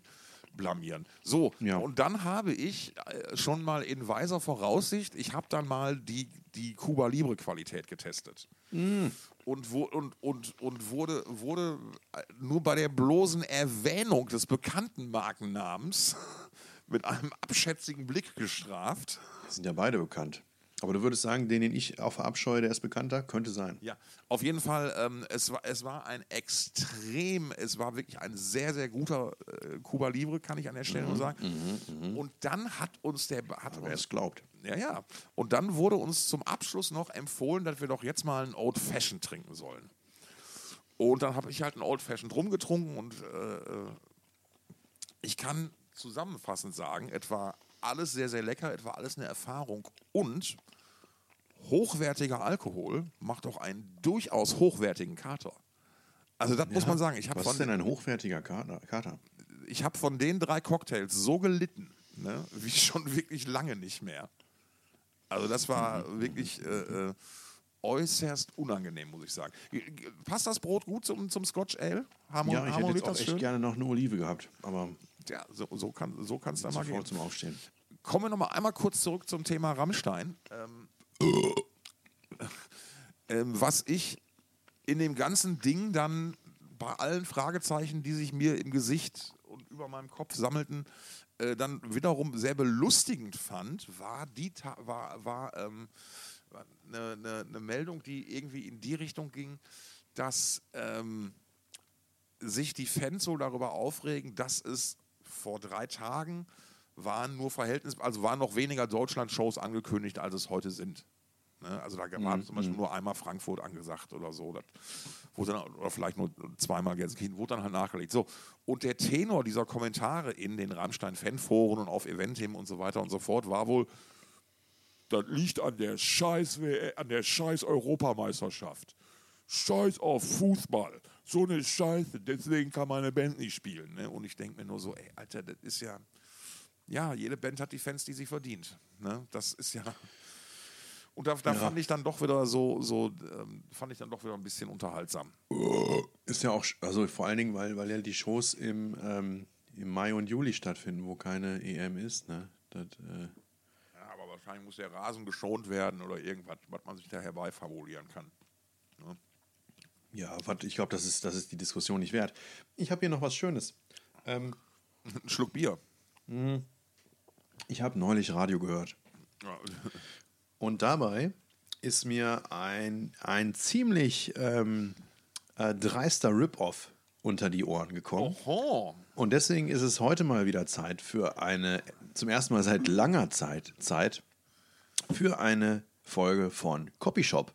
S1: blamieren. So,
S2: Ja.
S1: und dann habe ich äh, schon mal in weiser Voraussicht, ich habe dann mal die, die Cuba Libre Qualität getestet. Und, wo, und, und, und wurde, wurde äh, nur bei der bloßen Erwähnung des bekannten Markennamens mit einem abschätzigen Blick gestraft.
S2: Sind ja beide bekannt. Aber du würdest sagen, den, den ich auch verabscheue, der ist bekannter? Könnte sein.
S1: Ja, auf jeden Fall, ähm, es, war, es war ein extrem, es war wirklich ein sehr, sehr guter äh, Cuba Libre, kann ich an der Stelle nur sagen. Und dann hat uns der, hat
S2: Wer es glaubt.
S1: ja, ja, und dann wurde uns zum Abschluss noch empfohlen, dass wir doch jetzt mal einen Old Fashioned trinken sollen. Und dann habe ich halt einen Old Fashioned rumgetrunken und äh, äh, ich kann zusammenfassend sagen, etwa alles sehr, sehr lecker, etwa alles eine Erfahrung und hochwertiger Alkohol macht auch einen durchaus hochwertigen Kater. Also das muss man sagen. Ich habe
S2: Was
S1: von,
S2: ist denn ein hochwertiger Kater? Kater?
S1: ich hab von den drei Cocktails so gelitten, ne, wie schon wirklich lange nicht mehr. Also das war wirklich äh, äh, äußerst unangenehm, muss ich sagen. Passt das Brot gut zum, zum Scotch Ale? Harmon
S2: Ja, ich hätte jetzt auch echt
S1: schön?
S2: gerne noch eine Olive gehabt. Aber
S1: Ja, so, so kann so kann's da mal gehen.
S2: zum Aufstehen.
S1: Kommen wir noch mal einmal kurz zurück zum Thema Rammstein. Ähm, ähm, was ich in dem ganzen Ding dann bei allen Fragezeichen, die sich mir im Gesicht und über meinem Kopf sammelten, äh, dann wiederum sehr belustigend fand, war die Ta war, war ähm, eine, eine, eine Meldung, die irgendwie in die Richtung ging, dass ähm, sich die Fans so darüber aufregen, dass es vor drei Tagen waren nur Verhältnis, also waren noch weniger Deutschland-Shows angekündigt, als es heute sind. Ne? Also da war zum Beispiel nur einmal Frankfurt angesagt oder so. Das wurde dann, oder vielleicht nur zweimal Gelsenkirchen, wurde dann halt nachgelegt. So. Und der Tenor dieser Kommentare in den Rammstein-Fanforen und auf Eventim und so weiter und so fort war wohl, das liegt an der Scheiß, an der Scheiß Europameisterschaft. Scheiß auf Fußball. So eine Scheiße, deswegen kann meine Band nicht spielen. Ne? Und ich denke mir nur so, ey, Alter, das ist ja. Ja, jede Band hat die Fans, die sie verdient. Ne? Das ist ja. Und da, da fand ich dann doch wieder so, so ähm, fand ich dann doch wieder ein bisschen unterhaltsam.
S2: Ist ja auch, also vor allen Dingen, weil, weil ja die Shows im, ähm, im Mai und Juli stattfinden, wo keine EM ist. Ne? Das, äh,
S1: Ja, aber wahrscheinlich muss der Rasen geschont werden oder irgendwas, was man sich da herbeifabulieren kann.
S2: Ja, wat, ich glaube, das ist, das ist die Diskussion nicht wert. Ich habe hier noch was Schönes. Ähm,
S1: Ein Schluck Bier.
S2: ich habe neulich Radio gehört. Und dabei ist mir ein, ein ziemlich ähm, äh, dreister Rip-Off unter die Ohren gekommen.
S1: Oh,
S2: Und deswegen ist es heute mal wieder Zeit für eine, zum ersten Mal seit langer Zeit, Zeit für eine Folge von Copyshop.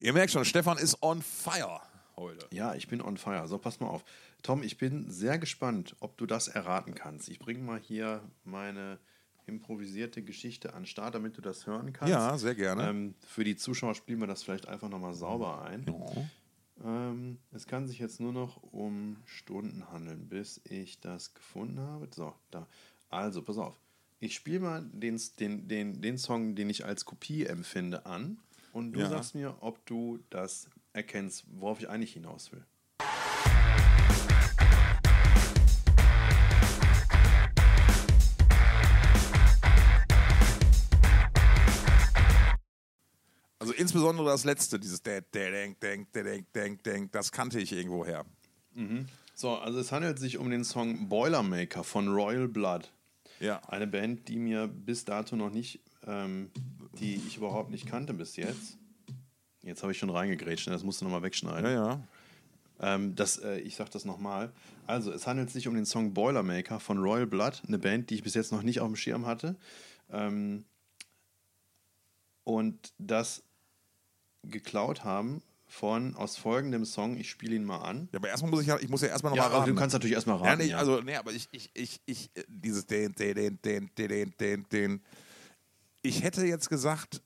S1: Ihr merkt schon, Stefan ist on fire heute.
S2: Ja, ich bin on fire. So, pass mal auf. Tom, ich bin sehr gespannt, ob du das erraten kannst. Ich bringe mal hier meine improvisierte Geschichte an den Start, damit du das hören kannst.
S1: Ja, sehr gerne.
S2: Ähm, für die Zuschauer spielen wir das vielleicht einfach nochmal sauber ein. Ähm, es kann sich jetzt nur noch um Stunden handeln, bis ich das gefunden habe. So, da. Also, pass auf. Ich spiele mal den, den, den, den Song, den ich als Kopie empfinde, an. Und du
S1: Ja.
S2: sagst mir, ob du das erkennst, worauf ich eigentlich hinaus will.
S1: Also insbesondere das letzte, dieses denk denk der denk denk denk, das kannte ich irgendwo her.
S2: So, also es handelt sich um den Song Boilermaker von Royal Blood.
S1: Ja.
S2: Eine Band, die mir bis dato noch nicht, ähm, die ich überhaupt nicht kannte bis jetzt. Jetzt habe ich schon reingegrätscht, ne? das musst du nochmal wegschneiden.
S1: Ja, ja.
S2: Ähm, das, äh, ich sag das nochmal. Also, es handelt sich um den Song Boilermaker von Royal Blood, eine Band, die ich bis jetzt noch nicht auf dem Schirm hatte. Ähm, und das geklaut haben von aus folgendem Song, ich spiele ihn mal an.
S1: Ja, aber erstmal muss ich ja, ich muss ja erstmal
S2: Ja,
S1: nochmal
S2: aber
S1: raten.
S2: du kannst natürlich erstmal
S1: ja,
S2: raten.
S1: nee,
S2: ja.
S1: also, nee, aber ich, ich, ich, ich, äh, dieses den, den, den, den, den, den, den. Ich hätte jetzt gesagt,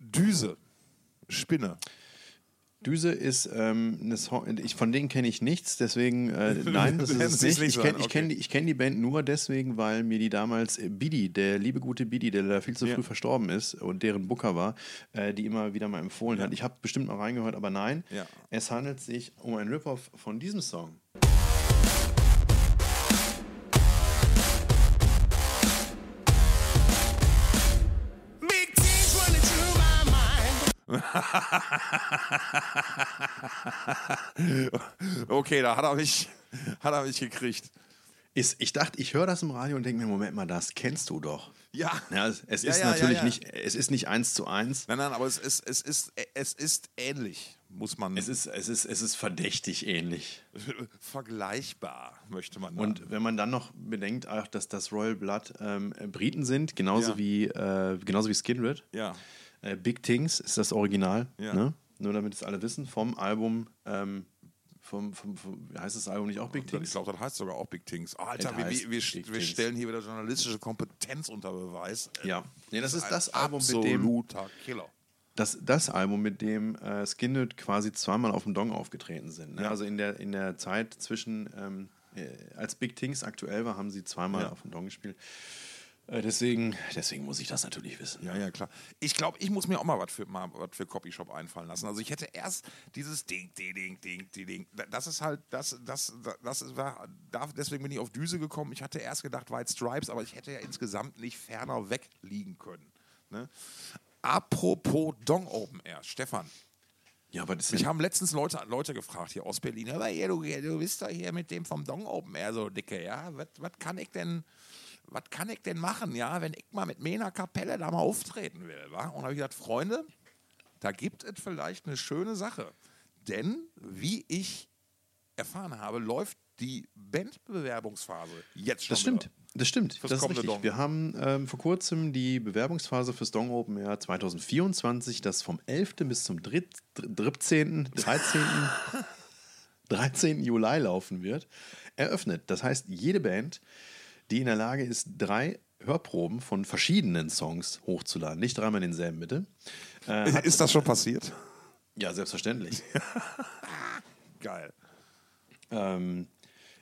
S1: Düse, Spinne.
S2: Düse ist ähm, eine Song, ich, von denen kenne ich nichts, deswegen äh, nein, das ist es nicht. Ich kenne kenn
S1: okay.
S2: die, ich kenn die Band nur deswegen, weil mir die damals äh, Bidi, der liebe gute Bidi, der da viel zu
S1: Ja.
S2: früh verstorben ist und deren Booker war, äh, die immer wieder mal empfohlen hat. Ich habe bestimmt mal reingehört, aber nein,
S1: Ja.
S2: es handelt sich um ein Rip-Off von diesem Song.
S1: Okay, da hat er mich, hat er mich gekriegt.
S2: Ist, ich dachte, ich höre das im Radio und denke mir, Moment mal, das kennst du doch.
S1: Ja.
S2: Ja, es, es
S1: Ja,
S2: ist
S1: ja,
S2: natürlich nicht, es ist nicht eins zu eins.
S1: Nein, nein, aber es ist, es ist, es ist ähnlich, muss man.
S2: Es ist, es ist, es ist verdächtig ähnlich.
S1: vergleichbar, möchte man.
S2: Und wenn man dann noch bedenkt, auch, dass das Royal Blood ähm, Briten sind, genauso wie äh, genauso wie Skidred.
S1: ja.
S2: Äh, Big Things ist das Original.
S1: Ja.
S2: Ne? Nur damit es alle wissen, vom Album, ähm, vom, vom, vom, wie heißt das Album nicht auch Big
S1: Ich
S2: Things?
S1: glaube, das heißt sogar auch Big Things. Oh, Alter,
S2: Es
S1: wir, wir, wir stellen hier wieder journalistische Kompetenz unter Beweis.
S2: Ja. Nee, das ist
S1: ein
S2: das Album, mit dem
S1: absoluter Killer.
S2: das, das Album, mit dem äh, Skinhead quasi zweimal auf dem Dong aufgetreten sind. Ne?
S1: Ja.
S2: Also in der, in der Zeit zwischen, ähm, äh, als Big Things aktuell war, haben sie zweimal
S1: Ja.
S2: auf dem Dong gespielt. Äh, deswegen, deswegen muss ich das natürlich wissen.
S1: Ja, ja, klar. Ich glaube, ich muss mir auch mal was für, mal was für Copyshop einfallen lassen. Also ich hätte erst dieses Ding, Ding, Ding, Ding, Ding. Das ist halt, das, das, das war, deswegen bin ich auf Düse gekommen. Ich hatte erst gedacht White Stripes, aber ich hätte ja insgesamt nicht ferner weg liegen können. Ne? Apropos Dong Open Air, Stefan.
S2: Ja, aber das
S1: Mich haben letztens Leute, Leute gefragt hier aus Berlin, aber hier, du, du bist doch hier mit dem vom Dong Open Air so dicke, ja? Was kann ich denn, was kann ich denn machen, ja, wenn ich mal mit Mena Kapelle da mal auftreten will, wa? Und habe ich gesagt, Freunde, da gibt es vielleicht eine schöne Sache. Denn, wie ich erfahren habe, läuft die Bandbewerbungsphase jetzt schon
S2: Das stimmt.
S1: wieder.
S2: Das stimmt. Das ist richtig.
S1: Dong.
S2: Wir haben ähm, vor kurzem die Bewerbungsphase fürs Dong Open Air 2024, das vom 11. bis zum 3., 13., 13. 13. Juli laufen wird, eröffnet. Das heißt, jede Band, die in der Lage ist, drei Hörproben von verschiedenen Songs hochzuladen, nicht dreimal denselben bitte. Äh,
S1: Ist das schon passiert?
S2: ja, selbstverständlich.
S1: Geil.
S2: ähm,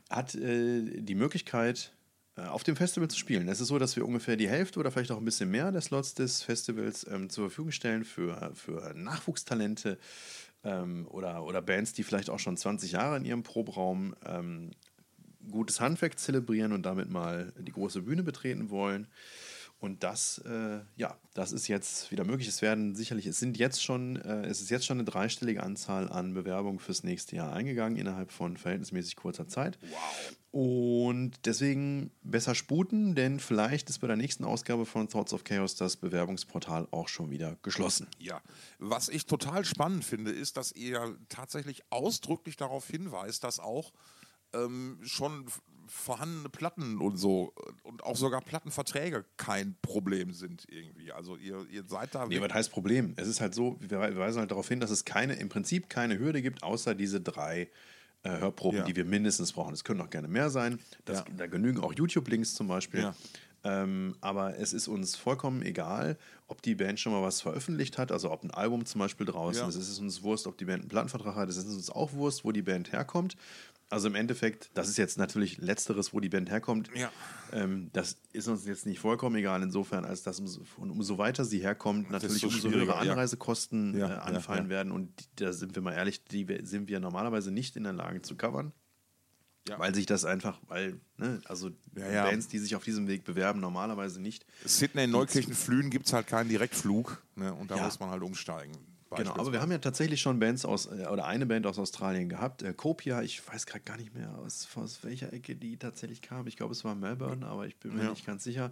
S2: hat äh, die Möglichkeit, äh, auf dem Festival zu spielen. Es ist so, dass wir ungefähr die Hälfte oder vielleicht auch ein bisschen mehr der Slots des Festivals ähm, zur Verfügung stellen für, für Nachwuchstalente ähm, oder, oder Bands, die vielleicht auch schon 20 Jahre in ihrem Proberaum ähm, gutes Handwerk zelebrieren und damit mal die große Bühne betreten wollen. Und das, äh, ja, das ist jetzt wieder möglich. Es werden sicherlich, es sind jetzt schon, äh, es ist jetzt schon eine dreistellige Anzahl an Bewerbungen fürs nächste Jahr eingegangen innerhalb von verhältnismäßig kurzer Zeit. Wow. Und deswegen besser sputen, denn vielleicht ist bei der nächsten Ausgabe von Thoughts of Chaos das Bewerbungsportal auch schon wieder geschlossen.
S1: Ja, was ich total spannend finde, ist, dass ihr tatsächlich ausdrücklich darauf hinweist, dass auch ähm, schon vorhandene Platten und so und auch sogar Plattenverträge kein Problem sind irgendwie. Also ihr, ihr seid da.
S2: Nee, was heißt Problem? Es ist halt so, wir wir weisen halt darauf hin, dass es keine, im Prinzip keine Hürde gibt, außer diese drei äh, Hörproben,
S1: Ja.
S2: die wir mindestens brauchen. Es können auch gerne mehr sein. Das,
S1: Ja.
S2: Da genügen auch YouTube-Links zum Beispiel.
S1: Ja.
S2: Ähm, aber es ist uns vollkommen egal, ob die Band schon mal was veröffentlicht hat, also ob ein Album zum Beispiel draußen
S1: Ja.
S2: ist. Es ist uns Wurst, ob die Band einen Plattenvertrag hat. Es ist uns auch Wurst, wo die Band herkommt. Also im Endeffekt, das ist jetzt natürlich letzteres, wo die Band herkommt.
S1: Ja.
S2: Ähm, das ist uns jetzt nicht vollkommen egal, insofern, als dass umso, und umso weiter sie herkommt, natürlich
S1: Desto
S2: umso höhere. Anreisekosten
S1: Ja,
S2: äh, anfallen
S1: ja.
S2: werden. Und die, da sind wir mal ehrlich, die sind wir normalerweise nicht in der Lage zu covern. Weil sich das einfach, weil, ne, also. Bands, die sich auf diesem Weg bewerben, normalerweise nicht.
S1: Sydney, Neukirchen, Flühen gibt es halt keinen Direktflug ne? und da
S2: Ja.
S1: muss man halt umsteigen.
S2: Genau, aber wir haben ja tatsächlich schon Bands aus, äh, oder eine Band aus Australien gehabt. Äh, Copia, ich weiß gerade gar nicht mehr, aus, aus welcher Ecke die tatsächlich kam. Ich glaube, es war Melbourne, aber ich bin mir
S1: Ja.
S2: nicht ganz sicher.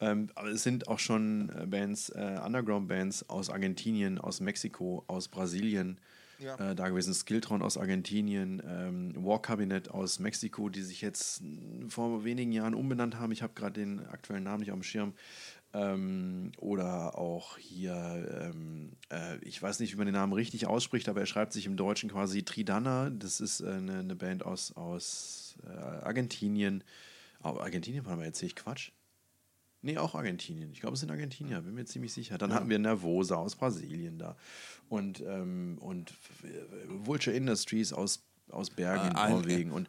S2: Ähm, aber es sind auch schon äh, Bands, äh, Underground-Bands aus Argentinien, aus Mexiko, aus Brasilien.
S1: Ja.
S2: äh, da gewesen, Skiltron aus Argentinien, ähm, War Cabinet aus Mexiko, die sich jetzt vor wenigen Jahren umbenannt haben. Ich habe gerade den aktuellen Namen nicht auf dem Schirm. Ähm, oder auch hier, ähm, äh, ich weiß nicht, wie man den Namen richtig ausspricht, aber er schreibt sich im Deutschen quasi Tridana. Das ist äh, eine, eine Band aus, aus äh, Argentinien. Oh, Argentinien, warte mal, erzähle ich Quatsch? Nee, auch Argentinien. Ich glaube, es sind Argentinier, bin mir ziemlich sicher. Dann hatten wir Nervosa aus Brasilien da. Und, ähm, und Vulture Industries aus, aus Bergen in
S1: Ah,
S2: Norwegen. Und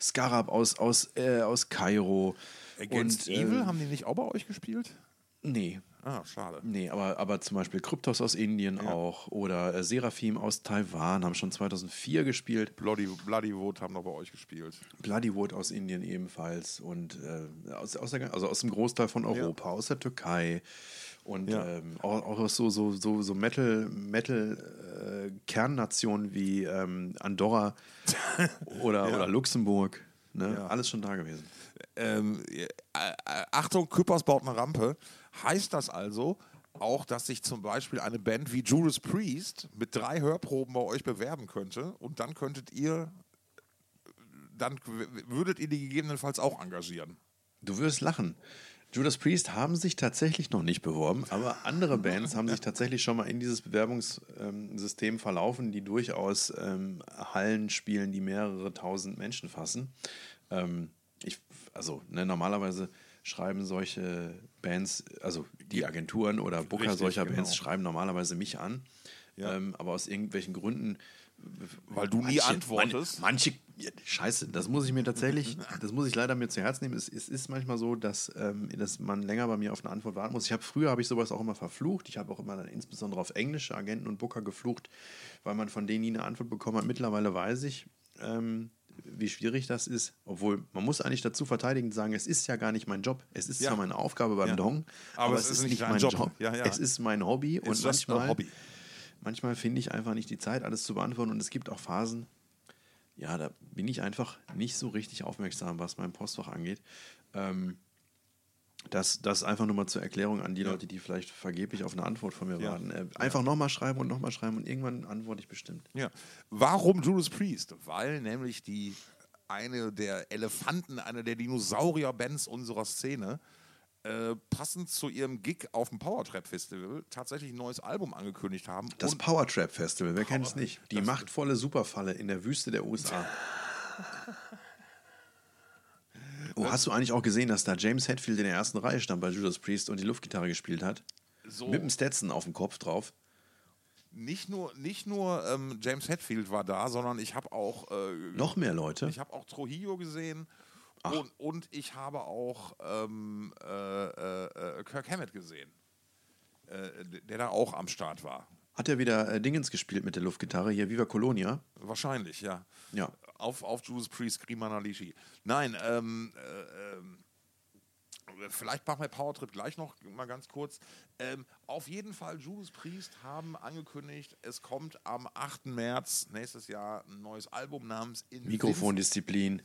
S2: Scarab aus, aus, äh, aus Kairo.
S1: Against
S2: und,
S1: Evil,
S2: äh,
S1: haben die nicht auch bei euch gespielt?
S2: Nee,
S1: Ah, schade.
S2: nee, aber, aber zum Beispiel Kryptos aus Indien auch. Oder äh, Seraphim aus Taiwan haben schon 2004 gespielt.
S1: Bloody, Bloody Wood haben noch bei euch gespielt.
S2: Bloodywood aus Indien ebenfalls und äh, aus, aus, der, also aus dem Großteil von Europa, aus der Türkei und
S1: Ja.
S2: ähm, auch, auch aus so, so, so, so Metal, Metal äh, Kernnationen wie ähm, Andorra oder, oder Luxemburg. Ne?
S1: Ja.
S2: Alles schon da gewesen.
S1: ähm, äh, äh, Achtung, Küppers baut eine Rampe. Heißt das also auch, dass sich zum Beispiel eine Band wie Judas Priest mit drei Hörproben bei euch bewerben könnte und dann könntet ihr, dann würdet ihr die gegebenenfalls auch engagieren?
S2: Du wirst lachen. Judas Priest haben sich tatsächlich noch nicht beworben, aber andere Bands haben sich tatsächlich schon mal in dieses Bewerbungssystem verlaufen, die durchaus ähm, Hallen spielen, die mehrere tausend Menschen fassen. Ähm, ich, also ne, normalerweise schreiben solche Bands, also die Agenturen oder Booker
S1: Richtig,
S2: solcher
S1: genau.
S2: Bands schreiben normalerweise mich an.
S1: Ja.
S2: Ähm, aber aus irgendwelchen Gründen
S1: Weil du nie antwortest.
S2: Manche, ja, scheiße, das muss ich mir tatsächlich, das muss ich leider mir zu Herzen nehmen. Es, es ist manchmal so, dass, ähm, dass man länger bei mir auf eine Antwort warten muss. Ich habe früher habe ich sowas auch immer verflucht. Ich habe auch immer dann insbesondere auf englische Agenten und Booker geflucht, weil man von denen nie eine Antwort bekommen hat. Mittlerweile weiß ich, ähm, wie schwierig das ist. Obwohl, man muss eigentlich dazu verteidigend sagen, es ist ja gar nicht mein Job. Es ist
S1: Ja.
S2: zwar meine Aufgabe beim
S1: Ja.
S2: Dong, aber, es ist nicht mein
S1: Job.
S2: Job.
S1: Ja.
S2: Es ist mein Hobby und
S1: just a
S2: manchmal,
S1: hobby.
S2: manchmal finde ich einfach nicht die Zeit, alles zu beantworten. Und es gibt auch Phasen, ja, da bin ich einfach nicht so richtig aufmerksam, was mein Postfach angeht. Ähm, das, das einfach nur mal zur Erklärung an die Leute, die vielleicht vergeblich auf eine Antwort von mir
S1: Ja.
S2: warten. Äh, einfach nochmal schreiben und nochmal schreiben und irgendwann antworte ich bestimmt.
S1: Ja. Warum Judas Priest? Weil nämlich die eine der Elefanten, eine der Dinosaurier-Bands unserer Szene, äh, passend zu ihrem Gig auf dem Powertrap Festival tatsächlich ein neues Album angekündigt haben.
S2: Das Powertrap Festival, wer kennt es nicht? Die machtvolle Superfalle in der Wüste der USA. Oh, hast du eigentlich auch gesehen, dass da James Hetfield in der ersten Reihe stand bei Judas Priest und die Luftgitarre gespielt hat?
S1: so
S2: Mit dem Stetson auf dem Kopf drauf.
S1: nicht nur, nicht nur ähm, James Hetfield war da, sondern ich habe auch äh,
S2: Noch mehr Leute.
S1: Ich habe auch Trujillo gesehen und, und ich habe auch ähm, äh, äh, äh, Kirk Hammett gesehen, äh, der da auch am Start war.
S2: Hat er wieder äh, Dingens gespielt mit der Luftgitarre? Hier, Viva Colonia.
S1: Wahrscheinlich, ja.
S2: Ja.
S1: Auf, auf Judas Priest, Grimana Lishi. Nein, ähm, äh, ähm, vielleicht machen wir Powertrip gleich noch mal ganz kurz. Ähm, auf jeden Fall, Judas Priest haben angekündigt, es kommt am 8. März nächstes Jahr ein neues Album namens Invinci-
S2: Mikrofondisziplin.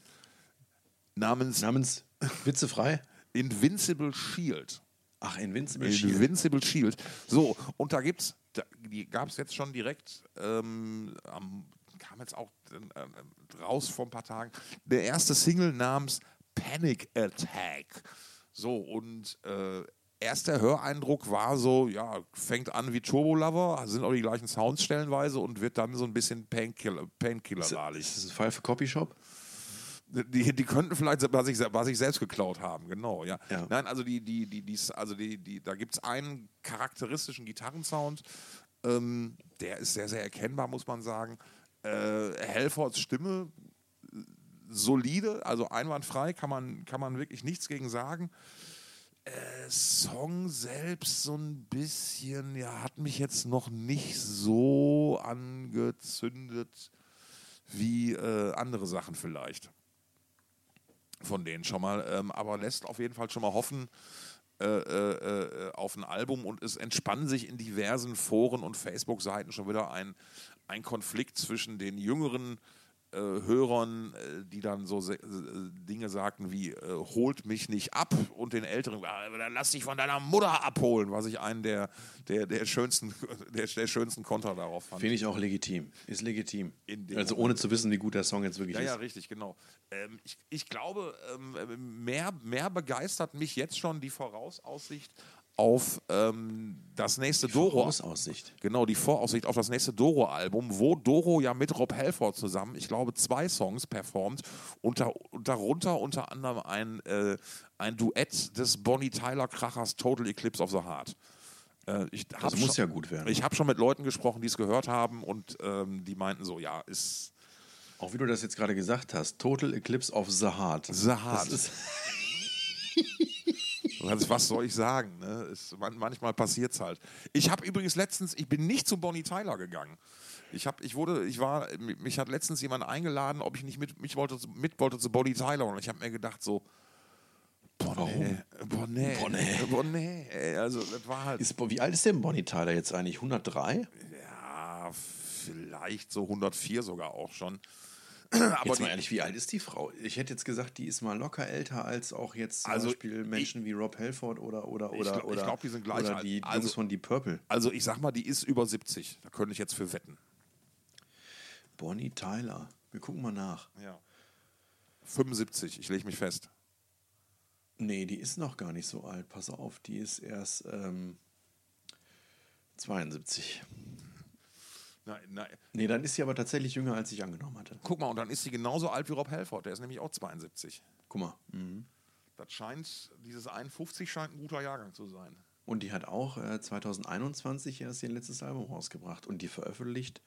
S1: namens
S2: Namens Witzefrei?
S1: Invincible Shield.
S2: Ach, Invincible Shield.
S1: Invincible Shield. So, und da gibt's, da, die gab es jetzt schon direkt, ähm, am, kam jetzt auch äh, raus vor ein paar Tagen, der erste Single namens Panic Attack. So, und äh, erster Höreindruck war so, ja, fängt an wie Turbo Lover, sind auch die gleichen Sounds stellenweise und wird dann so ein bisschen Painkiller, Painkiller-lalig.
S2: Ist das ein Fall für Copyshop?
S1: Die, die könnten vielleicht bei sich, bei sich selbst geklaut haben, genau, ja.
S2: Ja.
S1: Nein, also die, die, die, die, also die, die, da gibt es einen charakteristischen Gitarrensound, ähm, der ist sehr, sehr erkennbar, muss man sagen. Äh, Helfords Stimme äh, solide, also einwandfrei, kann man, kann man wirklich nichts gegen sagen. Äh, Song selbst so ein bisschen, ja, hat mich jetzt noch nicht so angezündet wie äh, andere Sachen vielleicht. Von denen schon mal. Ähm, aber lässt auf jeden Fall schon mal hoffen äh, äh, äh, auf ein Album und es entspann sich in diversen Foren und Facebook-Seiten schon wieder ein, ein Konflikt zwischen den jüngeren äh, Hörern, äh, die dann so äh, Dinge sagten wie äh, holt mich nicht ab und den Älteren, "Ah, dann lass dich von deiner Mutter abholen, was ich einen der, der, der, schönsten, der, der schönsten Konter darauf fand.
S2: Finde ich auch legitim. Ist legitim. Also ohne zu wissen, wie gut der Song jetzt wirklich
S1: Ja, ja,
S2: ist.
S1: richtig, genau. Ähm, ich, ich glaube, ähm, mehr, mehr begeistert mich jetzt schon die Vorausaussicht auf ähm, das nächste Doro.
S2: Vorausaussicht.
S1: Genau, die Voraussicht auf das nächste Doro-Album, wo Doro ja mit Rob Halford zusammen, ich glaube, zwei Songs performt und, da, und darunter unter anderem ein, äh, ein Duett des Bonnie Tyler Krachers Total Eclipse of the Heart. Äh,
S2: Das muss
S1: schon-
S2: ja gut werden.
S1: Ich habe schon mit Leuten gesprochen, die es gehört haben und ähm, die meinten so, ja, ist
S2: Auch wie du das jetzt gerade gesagt hast, Total Eclipse of the Heart.
S1: The Heart.
S2: Das ist,
S1: Was, was soll ich sagen? Ne? Man, manchmal passiert es halt. Ich habe übrigens letztens, ich bin nicht zu Bonnie Tyler gegangen. Ich habe, ich wurde, ich war, mich hat letztens jemand eingeladen, ob ich nicht mit, mich wollte, mit wollte zu Bonnie Tyler und ich habe mir gedacht so, boah boah nee. Ey, Also das war halt,
S2: ist, wie alt ist denn Bonnie Tyler jetzt eigentlich? 103?
S1: ja, vielleicht so 104 sogar auch schon. Aber
S2: jetzt
S1: die,
S2: mal ehrlich, wie alt ist die Frau? Ich hätte jetzt gesagt, die ist mal locker älter als auch jetzt zum
S1: Also,
S2: Beispiel Menschen wie Rob Halford oder oder
S1: Ich
S2: oder
S1: glaub- ich
S2: oder,
S1: glaub, die sind gleich
S2: oder
S1: alt.
S2: die
S1: Also-
S2: Jungs von Deep Purple.
S1: also ich sag mal, die ist über 70. Da könnte ich jetzt für wetten.
S2: Bonnie Tyler. Wir gucken mal nach.
S1: Ja. 75, ich lege mich fest.
S2: Nee, die ist noch gar nicht so alt. Pass auf, die ist erst ähm, 72.
S1: Nein, nein.
S2: Nee, dann ist sie aber tatsächlich jünger, als ich angenommen hatte.
S1: Guck mal, und dann ist sie genauso alt wie Rob Halford. Der ist nämlich auch 72.
S2: Guck mal. Mhm.
S1: Das scheint, dieses 51 scheint ein guter Jahrgang zu sein.
S2: Und die hat auch äh, 2021 erst ihr letztes Album rausgebracht. Und die veröffentlicht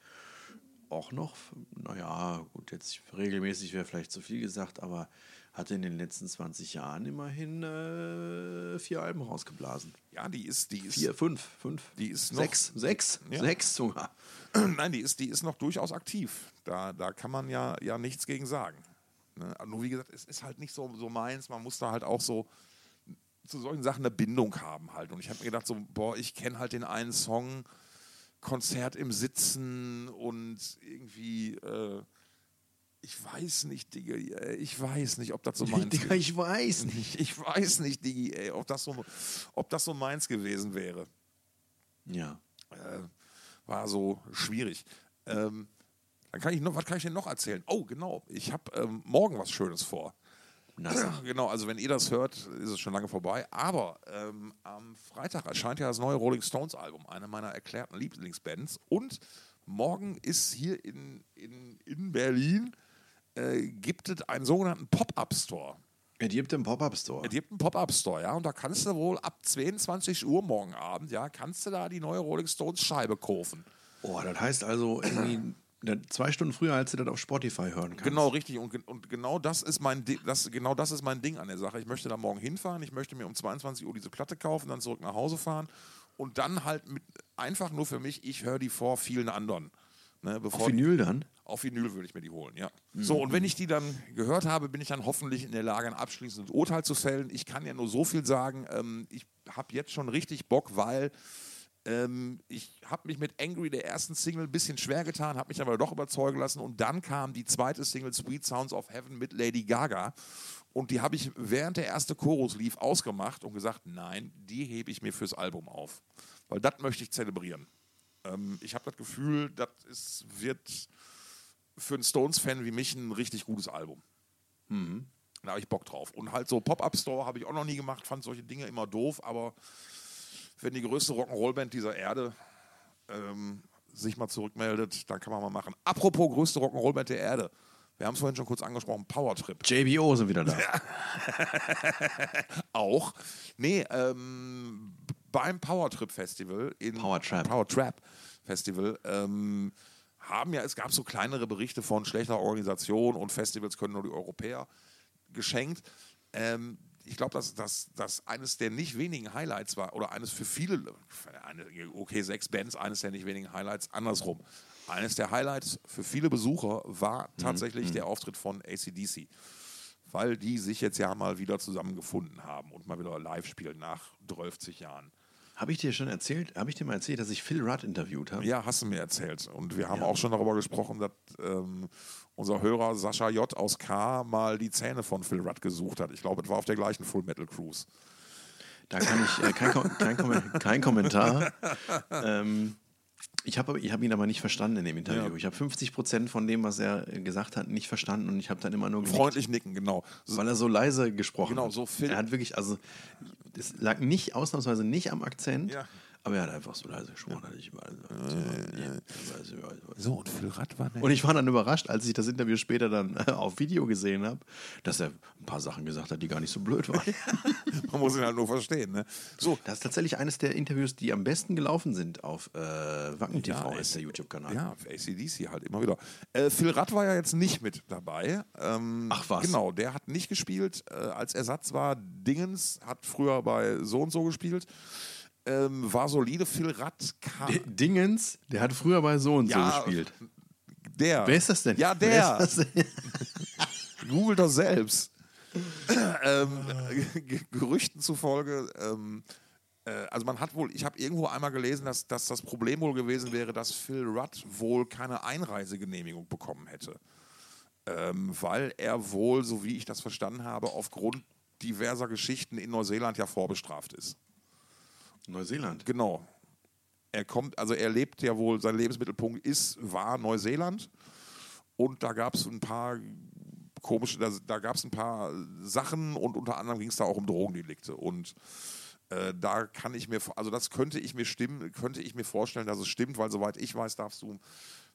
S2: auch noch, naja, gut, jetzt regelmäßig wäre vielleicht zu viel gesagt, aber hatte in den letzten 20 Jahren immerhin äh, vier Alben rausgeblasen.
S1: Ja, die ist, die ist,
S2: Vier, fünf, fünf.
S1: Die ist noch-
S2: sechs, sechs,
S1: Ja.
S2: sechs sogar.
S1: nein, die ist, die ist noch durchaus aktiv. Da, da kann man ja, ja nichts gegen sagen. Ne? Nur wie gesagt, es ist halt nicht so, so meins. Man muss da halt auch so zu solchen Sachen eine Bindung haben halt. Und ich habe mir gedacht, so, boah, ich kenne halt den einen Song, Konzert im Sitzen und irgendwie, äh, ich weiß nicht, Digga, äh, ich weiß nicht, ob das so meins
S2: Digga, ich weiß nicht.
S1: Ich weiß nicht, Digi, ey, ob, das so, ob das so meins gewesen wäre.
S2: Ja.
S1: Äh, war so schwierig. Ähm, dann kann ich noch, was kann ich denn noch erzählen? Oh, genau, ich habe ähm, morgen was Schönes vor.
S2: Na, sag.
S1: Genau, also wenn ihr das hört, ist es schon lange vorbei. Aber ähm, am Freitag erscheint ja das neue Rolling Stones Album, eine meiner erklärten Lieblingsbands. Und morgen ist hier in, in, in Berlin, äh, gibt es einen sogenannten Pop-Up-Store.
S2: Es gibt einen Pop-Up-Store.
S1: Es gibt einen Pop-Up-Store, ja, und da kannst du wohl ab 22 Uhr morgen Abend, ja, kannst du da die neue Rolling Stones Scheibe kaufen.
S2: Oh, das heißt also irgendwie zwei Stunden früher, als du das auf Spotify hören kannst.
S1: Genau, richtig. Und, und genau, das ist mein das, genau das ist mein Ding an der Sache. Ich möchte da morgen hinfahren, ich möchte mir um 22 Uhr diese Platte kaufen, dann zurück nach Hause fahren und dann halt mit, einfach nur für mich, ich höre die vor vielen anderen. Ne,
S2: Auf Vinyl dann?
S1: Auf Vinyl würde ich mir die holen, ja. So, und wenn ich die dann gehört habe, bin ich dann hoffentlich in der Lage, ein abschließendes Urteil zu fällen. Ich kann ja nur so viel sagen, ähm, ich habe jetzt schon richtig Bock, weil ähm, ich habe mich mit Angry, der ersten Single, ein bisschen schwer getan, habe mich aber doch überzeugen lassen und dann kam die zweite Single Sweet Sounds of Heaven mit Lady Gaga und die habe ich, während der erste Chorus lief, ausgemacht und gesagt, nein, die hebe ich mir fürs Album auf, weil das möchte ich zelebrieren. Ähm, ich habe das Gefühl, das wird für einen Stones-Fan wie mich ein richtig gutes Album. Da habe ich Bock drauf. Und halt so Pop-Up-Store habe ich auch noch nie gemacht, fand solche Dinge immer doof, aber wenn die größte Rock'n'Roll-Band dieser Erde ähm, sich mal zurückmeldet, dann kann man mal machen. Apropos größte Rock'n'Roll-Band der Erde. Wir haben es vorhin schon kurz angesprochen, Powertrip.
S2: JBO sind wieder da.
S1: Auch. Nee, ähm, beim Powertrip Festival in
S2: Powertrap.
S1: Powertrap Festival ähm, haben ja, es gab so kleinere Berichte von schlechter Organisation und Festivals können nur die Europäer geschenkt. Ähm, ich glaube, dass das eines der nicht wenigen Highlights war, oder eines für viele, okay, sechs Bands, eines der nicht wenigen Highlights, andersrum. Eines der Highlights für viele Besucher war tatsächlich der Auftritt von ACDC weil die sich jetzt ja mal wieder zusammengefunden haben und mal wieder live spielen nach 12 Jahren.
S2: Habe ich dir schon erzählt, habe ich dir mal erzählt, dass ich Phil Rudd interviewt habe?
S1: Ja, hast du mir erzählt. Und wir haben auch schon darüber gesprochen, dass ähm, unser Hörer Sascha J. aus K. mal die Zähne von Phil Rudd gesucht hat. Ich glaube, es war auf der gleichen Full Metal Cruise.
S2: Da kann ich, äh, kein, kein, kein Kommentar. ähm, ich habe ich hab ihn aber nicht verstanden in dem Interview.
S1: Ja.
S2: Ich habe 50 Prozent von dem, was er gesagt hat, nicht verstanden und ich habe dann immer nur genickt,
S1: Freundlich nicken, genau.
S2: Weil er so leise gesprochen
S1: Genau,
S2: hat.
S1: so Phil-
S2: Er hat wirklich, also es lag nicht ausnahmsweise nicht am Akzent,
S1: Ja.
S2: Aber er hat einfach so leise gesprochen. dass Ich,
S1: so, und Phil Rudd war
S2: und ich war dann überrascht, als ich das Interview später dann äh, auf Video gesehen habe, dass er ein paar Sachen gesagt hat, die gar nicht so blöd waren.
S1: Man muss ihn halt nur verstehen. Ne? So,
S2: Das ist tatsächlich eines der Interviews, die am besten gelaufen sind auf äh, Wacken TV,
S1: Ja,
S2: ist der. YouTube-Kanal.
S1: Ja, für ACDC halt immer wieder. Äh, Phil Rudd war ja jetzt nicht mit dabei. Ähm,
S2: Ach was.
S1: Genau, der hat nicht gespielt. Äh, als Ersatz war Dingens, hat früher bei so und so gespielt. Ähm, war solide. Phil Rudd kam.
S2: D- Dingens, der hat früher bei so und
S1: Ja,
S2: so gespielt.
S1: Der.
S2: Wer ist das denn?
S1: Ja, der.
S2: das denn?
S1: Google das selbst. ähm, Gerüchten zufolge, ähm, äh, also man hat wohl, ich habe irgendwo einmal gelesen, dass, dass das Problem wohl gewesen wäre, dass Phil Rudd wohl keine Einreisegenehmigung bekommen hätte. Ähm, weil er wohl, so wie ich das verstanden habe, aufgrund diverser Geschichten in Neuseeland ja vorbestraft ist.
S2: Neuseeland.
S1: Genau. Er kommt, also er lebt ja wohl, sein Lebensmittelpunkt ist, war Neuseeland. Und da gab es ein paar komische, da, da gab es ein paar Sachen und unter anderem ging es da auch um Drogendelikte. Und äh, da kann ich mir, also das könnte ich mir stimmen, könnte ich mir vorstellen, dass es stimmt, weil soweit ich weiß, darfst du,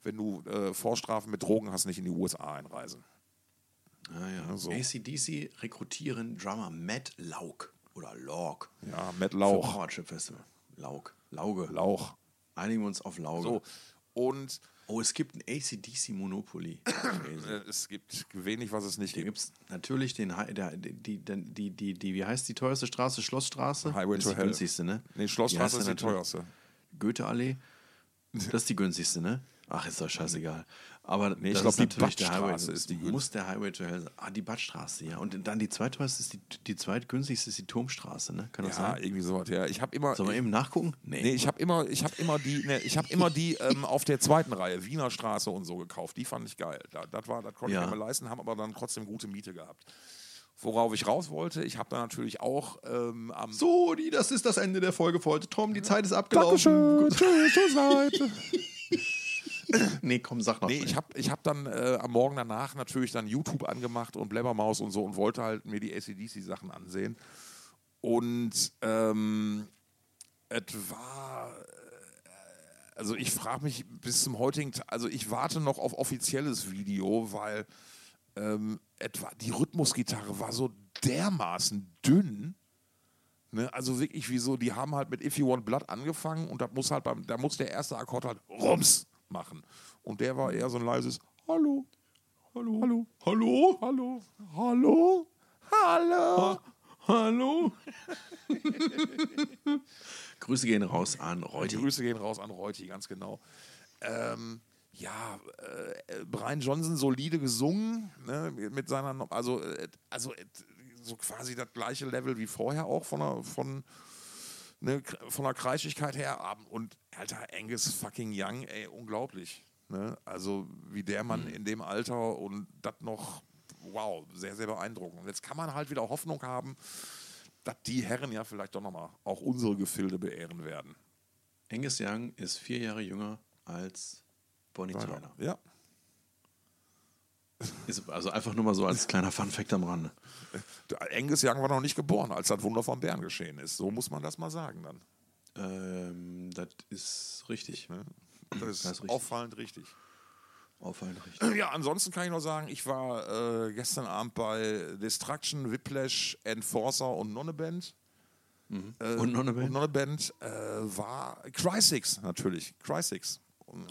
S1: wenn du äh, Vorstrafen mit Drogen hast, nicht in die USA einreisen.
S2: Ah, ja.
S1: so.
S2: ACDC rekrutieren Drummer Matt Lauk oder Lauk.
S1: Ja, Matt
S2: Für
S1: Lauch.
S2: Power Trip Festival. Lauk. Lauge.
S1: Lauch.
S2: Einigen wir uns auf Lauge.
S1: So. Und
S2: Oh, es gibt ein ACDC Monopoly.
S1: äh, es gibt wenig, was es nicht
S2: Hier
S1: gibt.
S2: gibt es natürlich den, der, die, die, die, die, die, wie heißt die teuerste Straße? Schlossstraße?
S1: Highway
S2: das
S1: to
S2: ist die
S1: Hell.
S2: günstigste, ne?
S1: Nee,
S2: Die
S1: Schlossstraße ist die teuerste.
S2: Goetheallee? Das ist die günstigste, ne? Ach, ist doch scheißegal. Aber
S1: Nee, ich
S2: das
S1: glaub,
S2: ist
S1: die. Badstraße ist die
S2: muss der Highway to Hell sein. Ah, die Badstraße, ja. Und dann die zweiteuerste ist die, die zweitgünstigste ist die Turmstraße, ne? Kann das
S1: Ja,
S2: sein?
S1: irgendwie sowas. Ja, ich habe immer.
S2: Sollen wir eben nachgucken?
S1: nee, ich habe immer, ich habe immer die, ne, ich habe immer die ähm, auf der zweiten Reihe Wiener Straße und so gekauft. Die fand ich geil. Da, das war, das konnte
S2: Ja.
S1: ich mir leisten, haben aber dann trotzdem gute Miete gehabt. Worauf ich raus wollte, ich habe da natürlich auch ähm, am
S2: So, die, das ist das Ende der Folge für heute. Tom, die Zeit ist abgelaufen.
S1: Tschüss, tschüss, Leute.
S2: Nee, komm, sag noch.
S1: Nee,
S2: schnell.
S1: ich habe ich hab dann äh, am Morgen danach natürlich dann YouTube angemacht und Blabbermaus und so und wollte halt mir die ACDC-Sachen ansehen. Und ähm, es war. äh, Also ich frage mich bis zum heutigen Tag, also ich warte noch auf offizielles Video, weil ähm, etwa die Rhythmusgitarre war so dermaßen dünn. Ne? Also wirklich wie so, die haben halt mit If You Want Blood angefangen und da muss halt beim, da muss der erste Akkord halt Rums machen. Und der war eher so ein leises Hallo, Hallo, Hallo, Hallo, Hallo, Hallo, Hallo.
S2: Hallo. Grüße gehen raus an Reuti.
S1: Grüße gehen raus an Reuti, ganz genau. Ähm, ja, äh, Brian Johnson solide gesungen, ne, mit seiner, also, äh, also äh, so quasi das gleiche Level wie vorher auch von der, von, ne, von der Kreischigkeit her. Und alter Angus fucking Young, ey, unglaublich. Ne? Also wie der Mann in dem Alter und das noch, wow, sehr, sehr beeindruckend. Und jetzt kann man halt wieder Hoffnung haben, dass die Herren ja vielleicht doch nochmal auch unsere Gefilde beehren werden.
S2: Angus Young ist vier Jahre jünger als Bonnie Tyler.
S1: Ja.
S2: Ist also einfach nur mal so als kleiner Funfact am Rande.
S1: Der Angus Young war noch nicht geboren, als das Wunder von Bern geschehen ist. So muss man das mal sagen dann.
S2: Ähm, das ist richtig.
S1: Ne? Das ist,
S2: Das ist
S1: auffallend richtig.
S2: Auffallend richtig.
S1: Ja, ansonsten kann ich noch sagen, ich war äh, gestern Abend bei Destruction, Whiplash, Enforcer und Nonneband. Äh,
S2: Und noch eine Band?
S1: Und Nonneband äh, war Crysix natürlich. Crysix.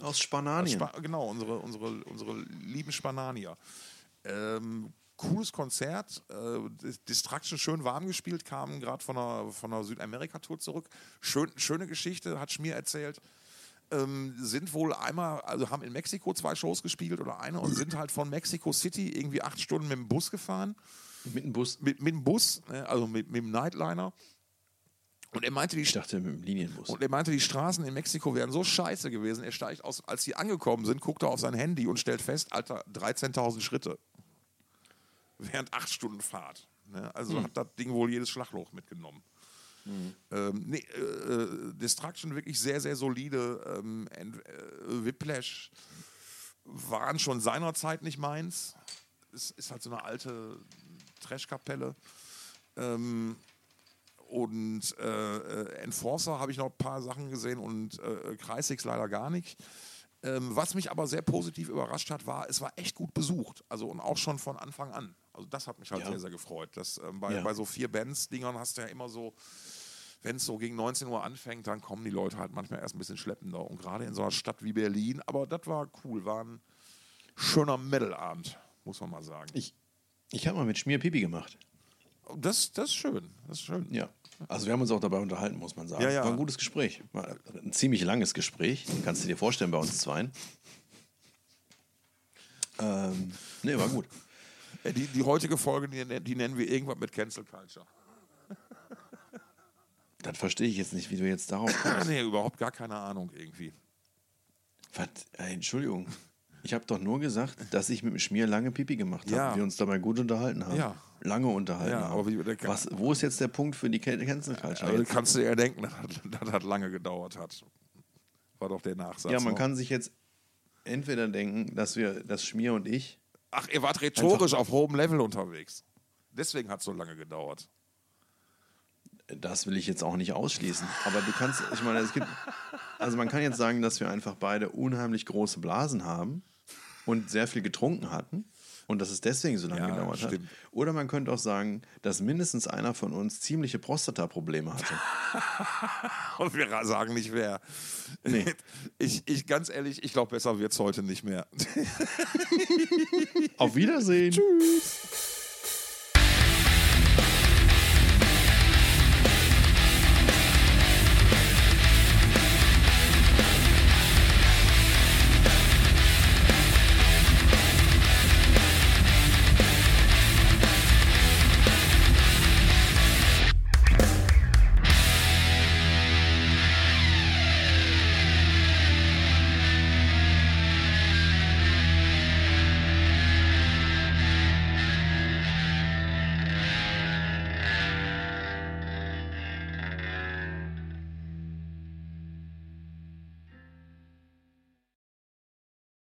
S2: Aus Spananien.
S1: Spa genau, unsere, unsere, unsere lieben Spananier. Ähm, cooles Konzert. Äh, Dis- Distraction schön warm gespielt, kamen gerade von einer, von einer Südamerika-Tour zurück. Schön, schöne Geschichte, hat Schmier erzählt. Ähm, sind wohl einmal, also haben in Mexiko zwei Shows gespielt oder eine und sind halt von Mexico City irgendwie acht Stunden mit dem Bus gefahren
S2: Mit dem Bus.
S1: mit, mit dem Bus, ne, also mit, mit dem Nightliner. Und er meinte, die,
S2: Ich dachte mit dem Linienbus.
S1: und er meinte, die Straßen in Mexiko wären so scheiße gewesen. Er steigt aus, als sie angekommen sind, guckt er auf sein Handy und stellt fest, Alter, 13.000 Schritte. Während acht Stunden Fahrt. Ne? Also hat das Ding wohl jedes Schlagloch mitgenommen. Ähm, nee, äh, äh, Destruction wirklich sehr, sehr solide. Ähm, Ent- äh, Whiplash waren schon seinerzeit nicht meins. Es ist halt so eine alte Trashkapelle. Ähm, und äh, äh, Enforcer habe ich noch ein paar Sachen gesehen und äh, Kreisix leider gar nicht. Ähm, was mich aber sehr positiv überrascht hat, war, es war echt gut besucht. Also und auch schon von Anfang an. Also das hat mich halt
S2: Ja.
S1: sehr, sehr gefreut. Das, ähm, bei,
S2: Ja.
S1: bei so vier Bands-Dingern hast du ja immer so, wenn es so gegen 19 Uhr anfängt, dann kommen die Leute halt manchmal erst ein bisschen schleppender. Und gerade in so einer Stadt wie Berlin, aber das war cool, war ein schöner Metal-Abend, muss man mal sagen.
S2: Ich, ich habe mal mit Schmier Pipi gemacht.
S1: Das, das ist schön, das ist schön.
S2: Ja. Also wir haben uns auch dabei unterhalten, muss man sagen.
S1: Ja, ja.
S2: War ein gutes Gespräch. War ein ziemlich langes Gespräch. Kannst du dir vorstellen bei uns zweien. Ähm, nee, war gut.
S1: Äh, Die, die heutige Folge, die, die nennen wir irgendwas mit Cancel Culture.
S2: Das verstehe ich jetzt nicht, wie du jetzt darauf kommst.
S1: nee, überhaupt gar keine Ahnung irgendwie.
S2: Was? Ey, Entschuldigung. Ich habe doch nur gesagt, dass ich mit dem Schmier lange Pipi gemacht habe.
S1: Ja.
S2: Wir uns dabei gut unterhalten haben.
S1: Ja.
S2: Lange unterhalten
S1: Ja,
S2: haben.
S1: wie-
S2: Was, wo ist jetzt der Punkt für die Can- Cancel Culture?
S1: Also kannst du dir ja denken, dass das, lange gedauert hat. War doch der Nachsatz.
S2: ja, man
S1: noch.
S2: kann sich jetzt entweder denken, dass wir, dass Schmier und ich
S1: Ach, ihr wart rhetorisch auf hohem Level unterwegs. Deswegen hat es so lange gedauert.
S2: Das will ich jetzt auch nicht ausschließen. Aber du kannst, ich meine, es gibt, also man kann jetzt sagen, dass wir einfach beide unheimlich große Blasen haben und sehr viel getrunken hatten und dass es deswegen so lange
S1: Ja,
S2: gedauert hat.
S1: stimmt.
S2: Oder man könnte auch sagen, dass mindestens einer von uns ziemliche Prostata-Probleme hatte.
S1: Und wir sagen nicht wer.
S2: Nee.
S1: Ich, ich ganz ehrlich, ich glaube, besser wird es heute nicht mehr.
S2: Auf Wiedersehen.
S1: Tschüss.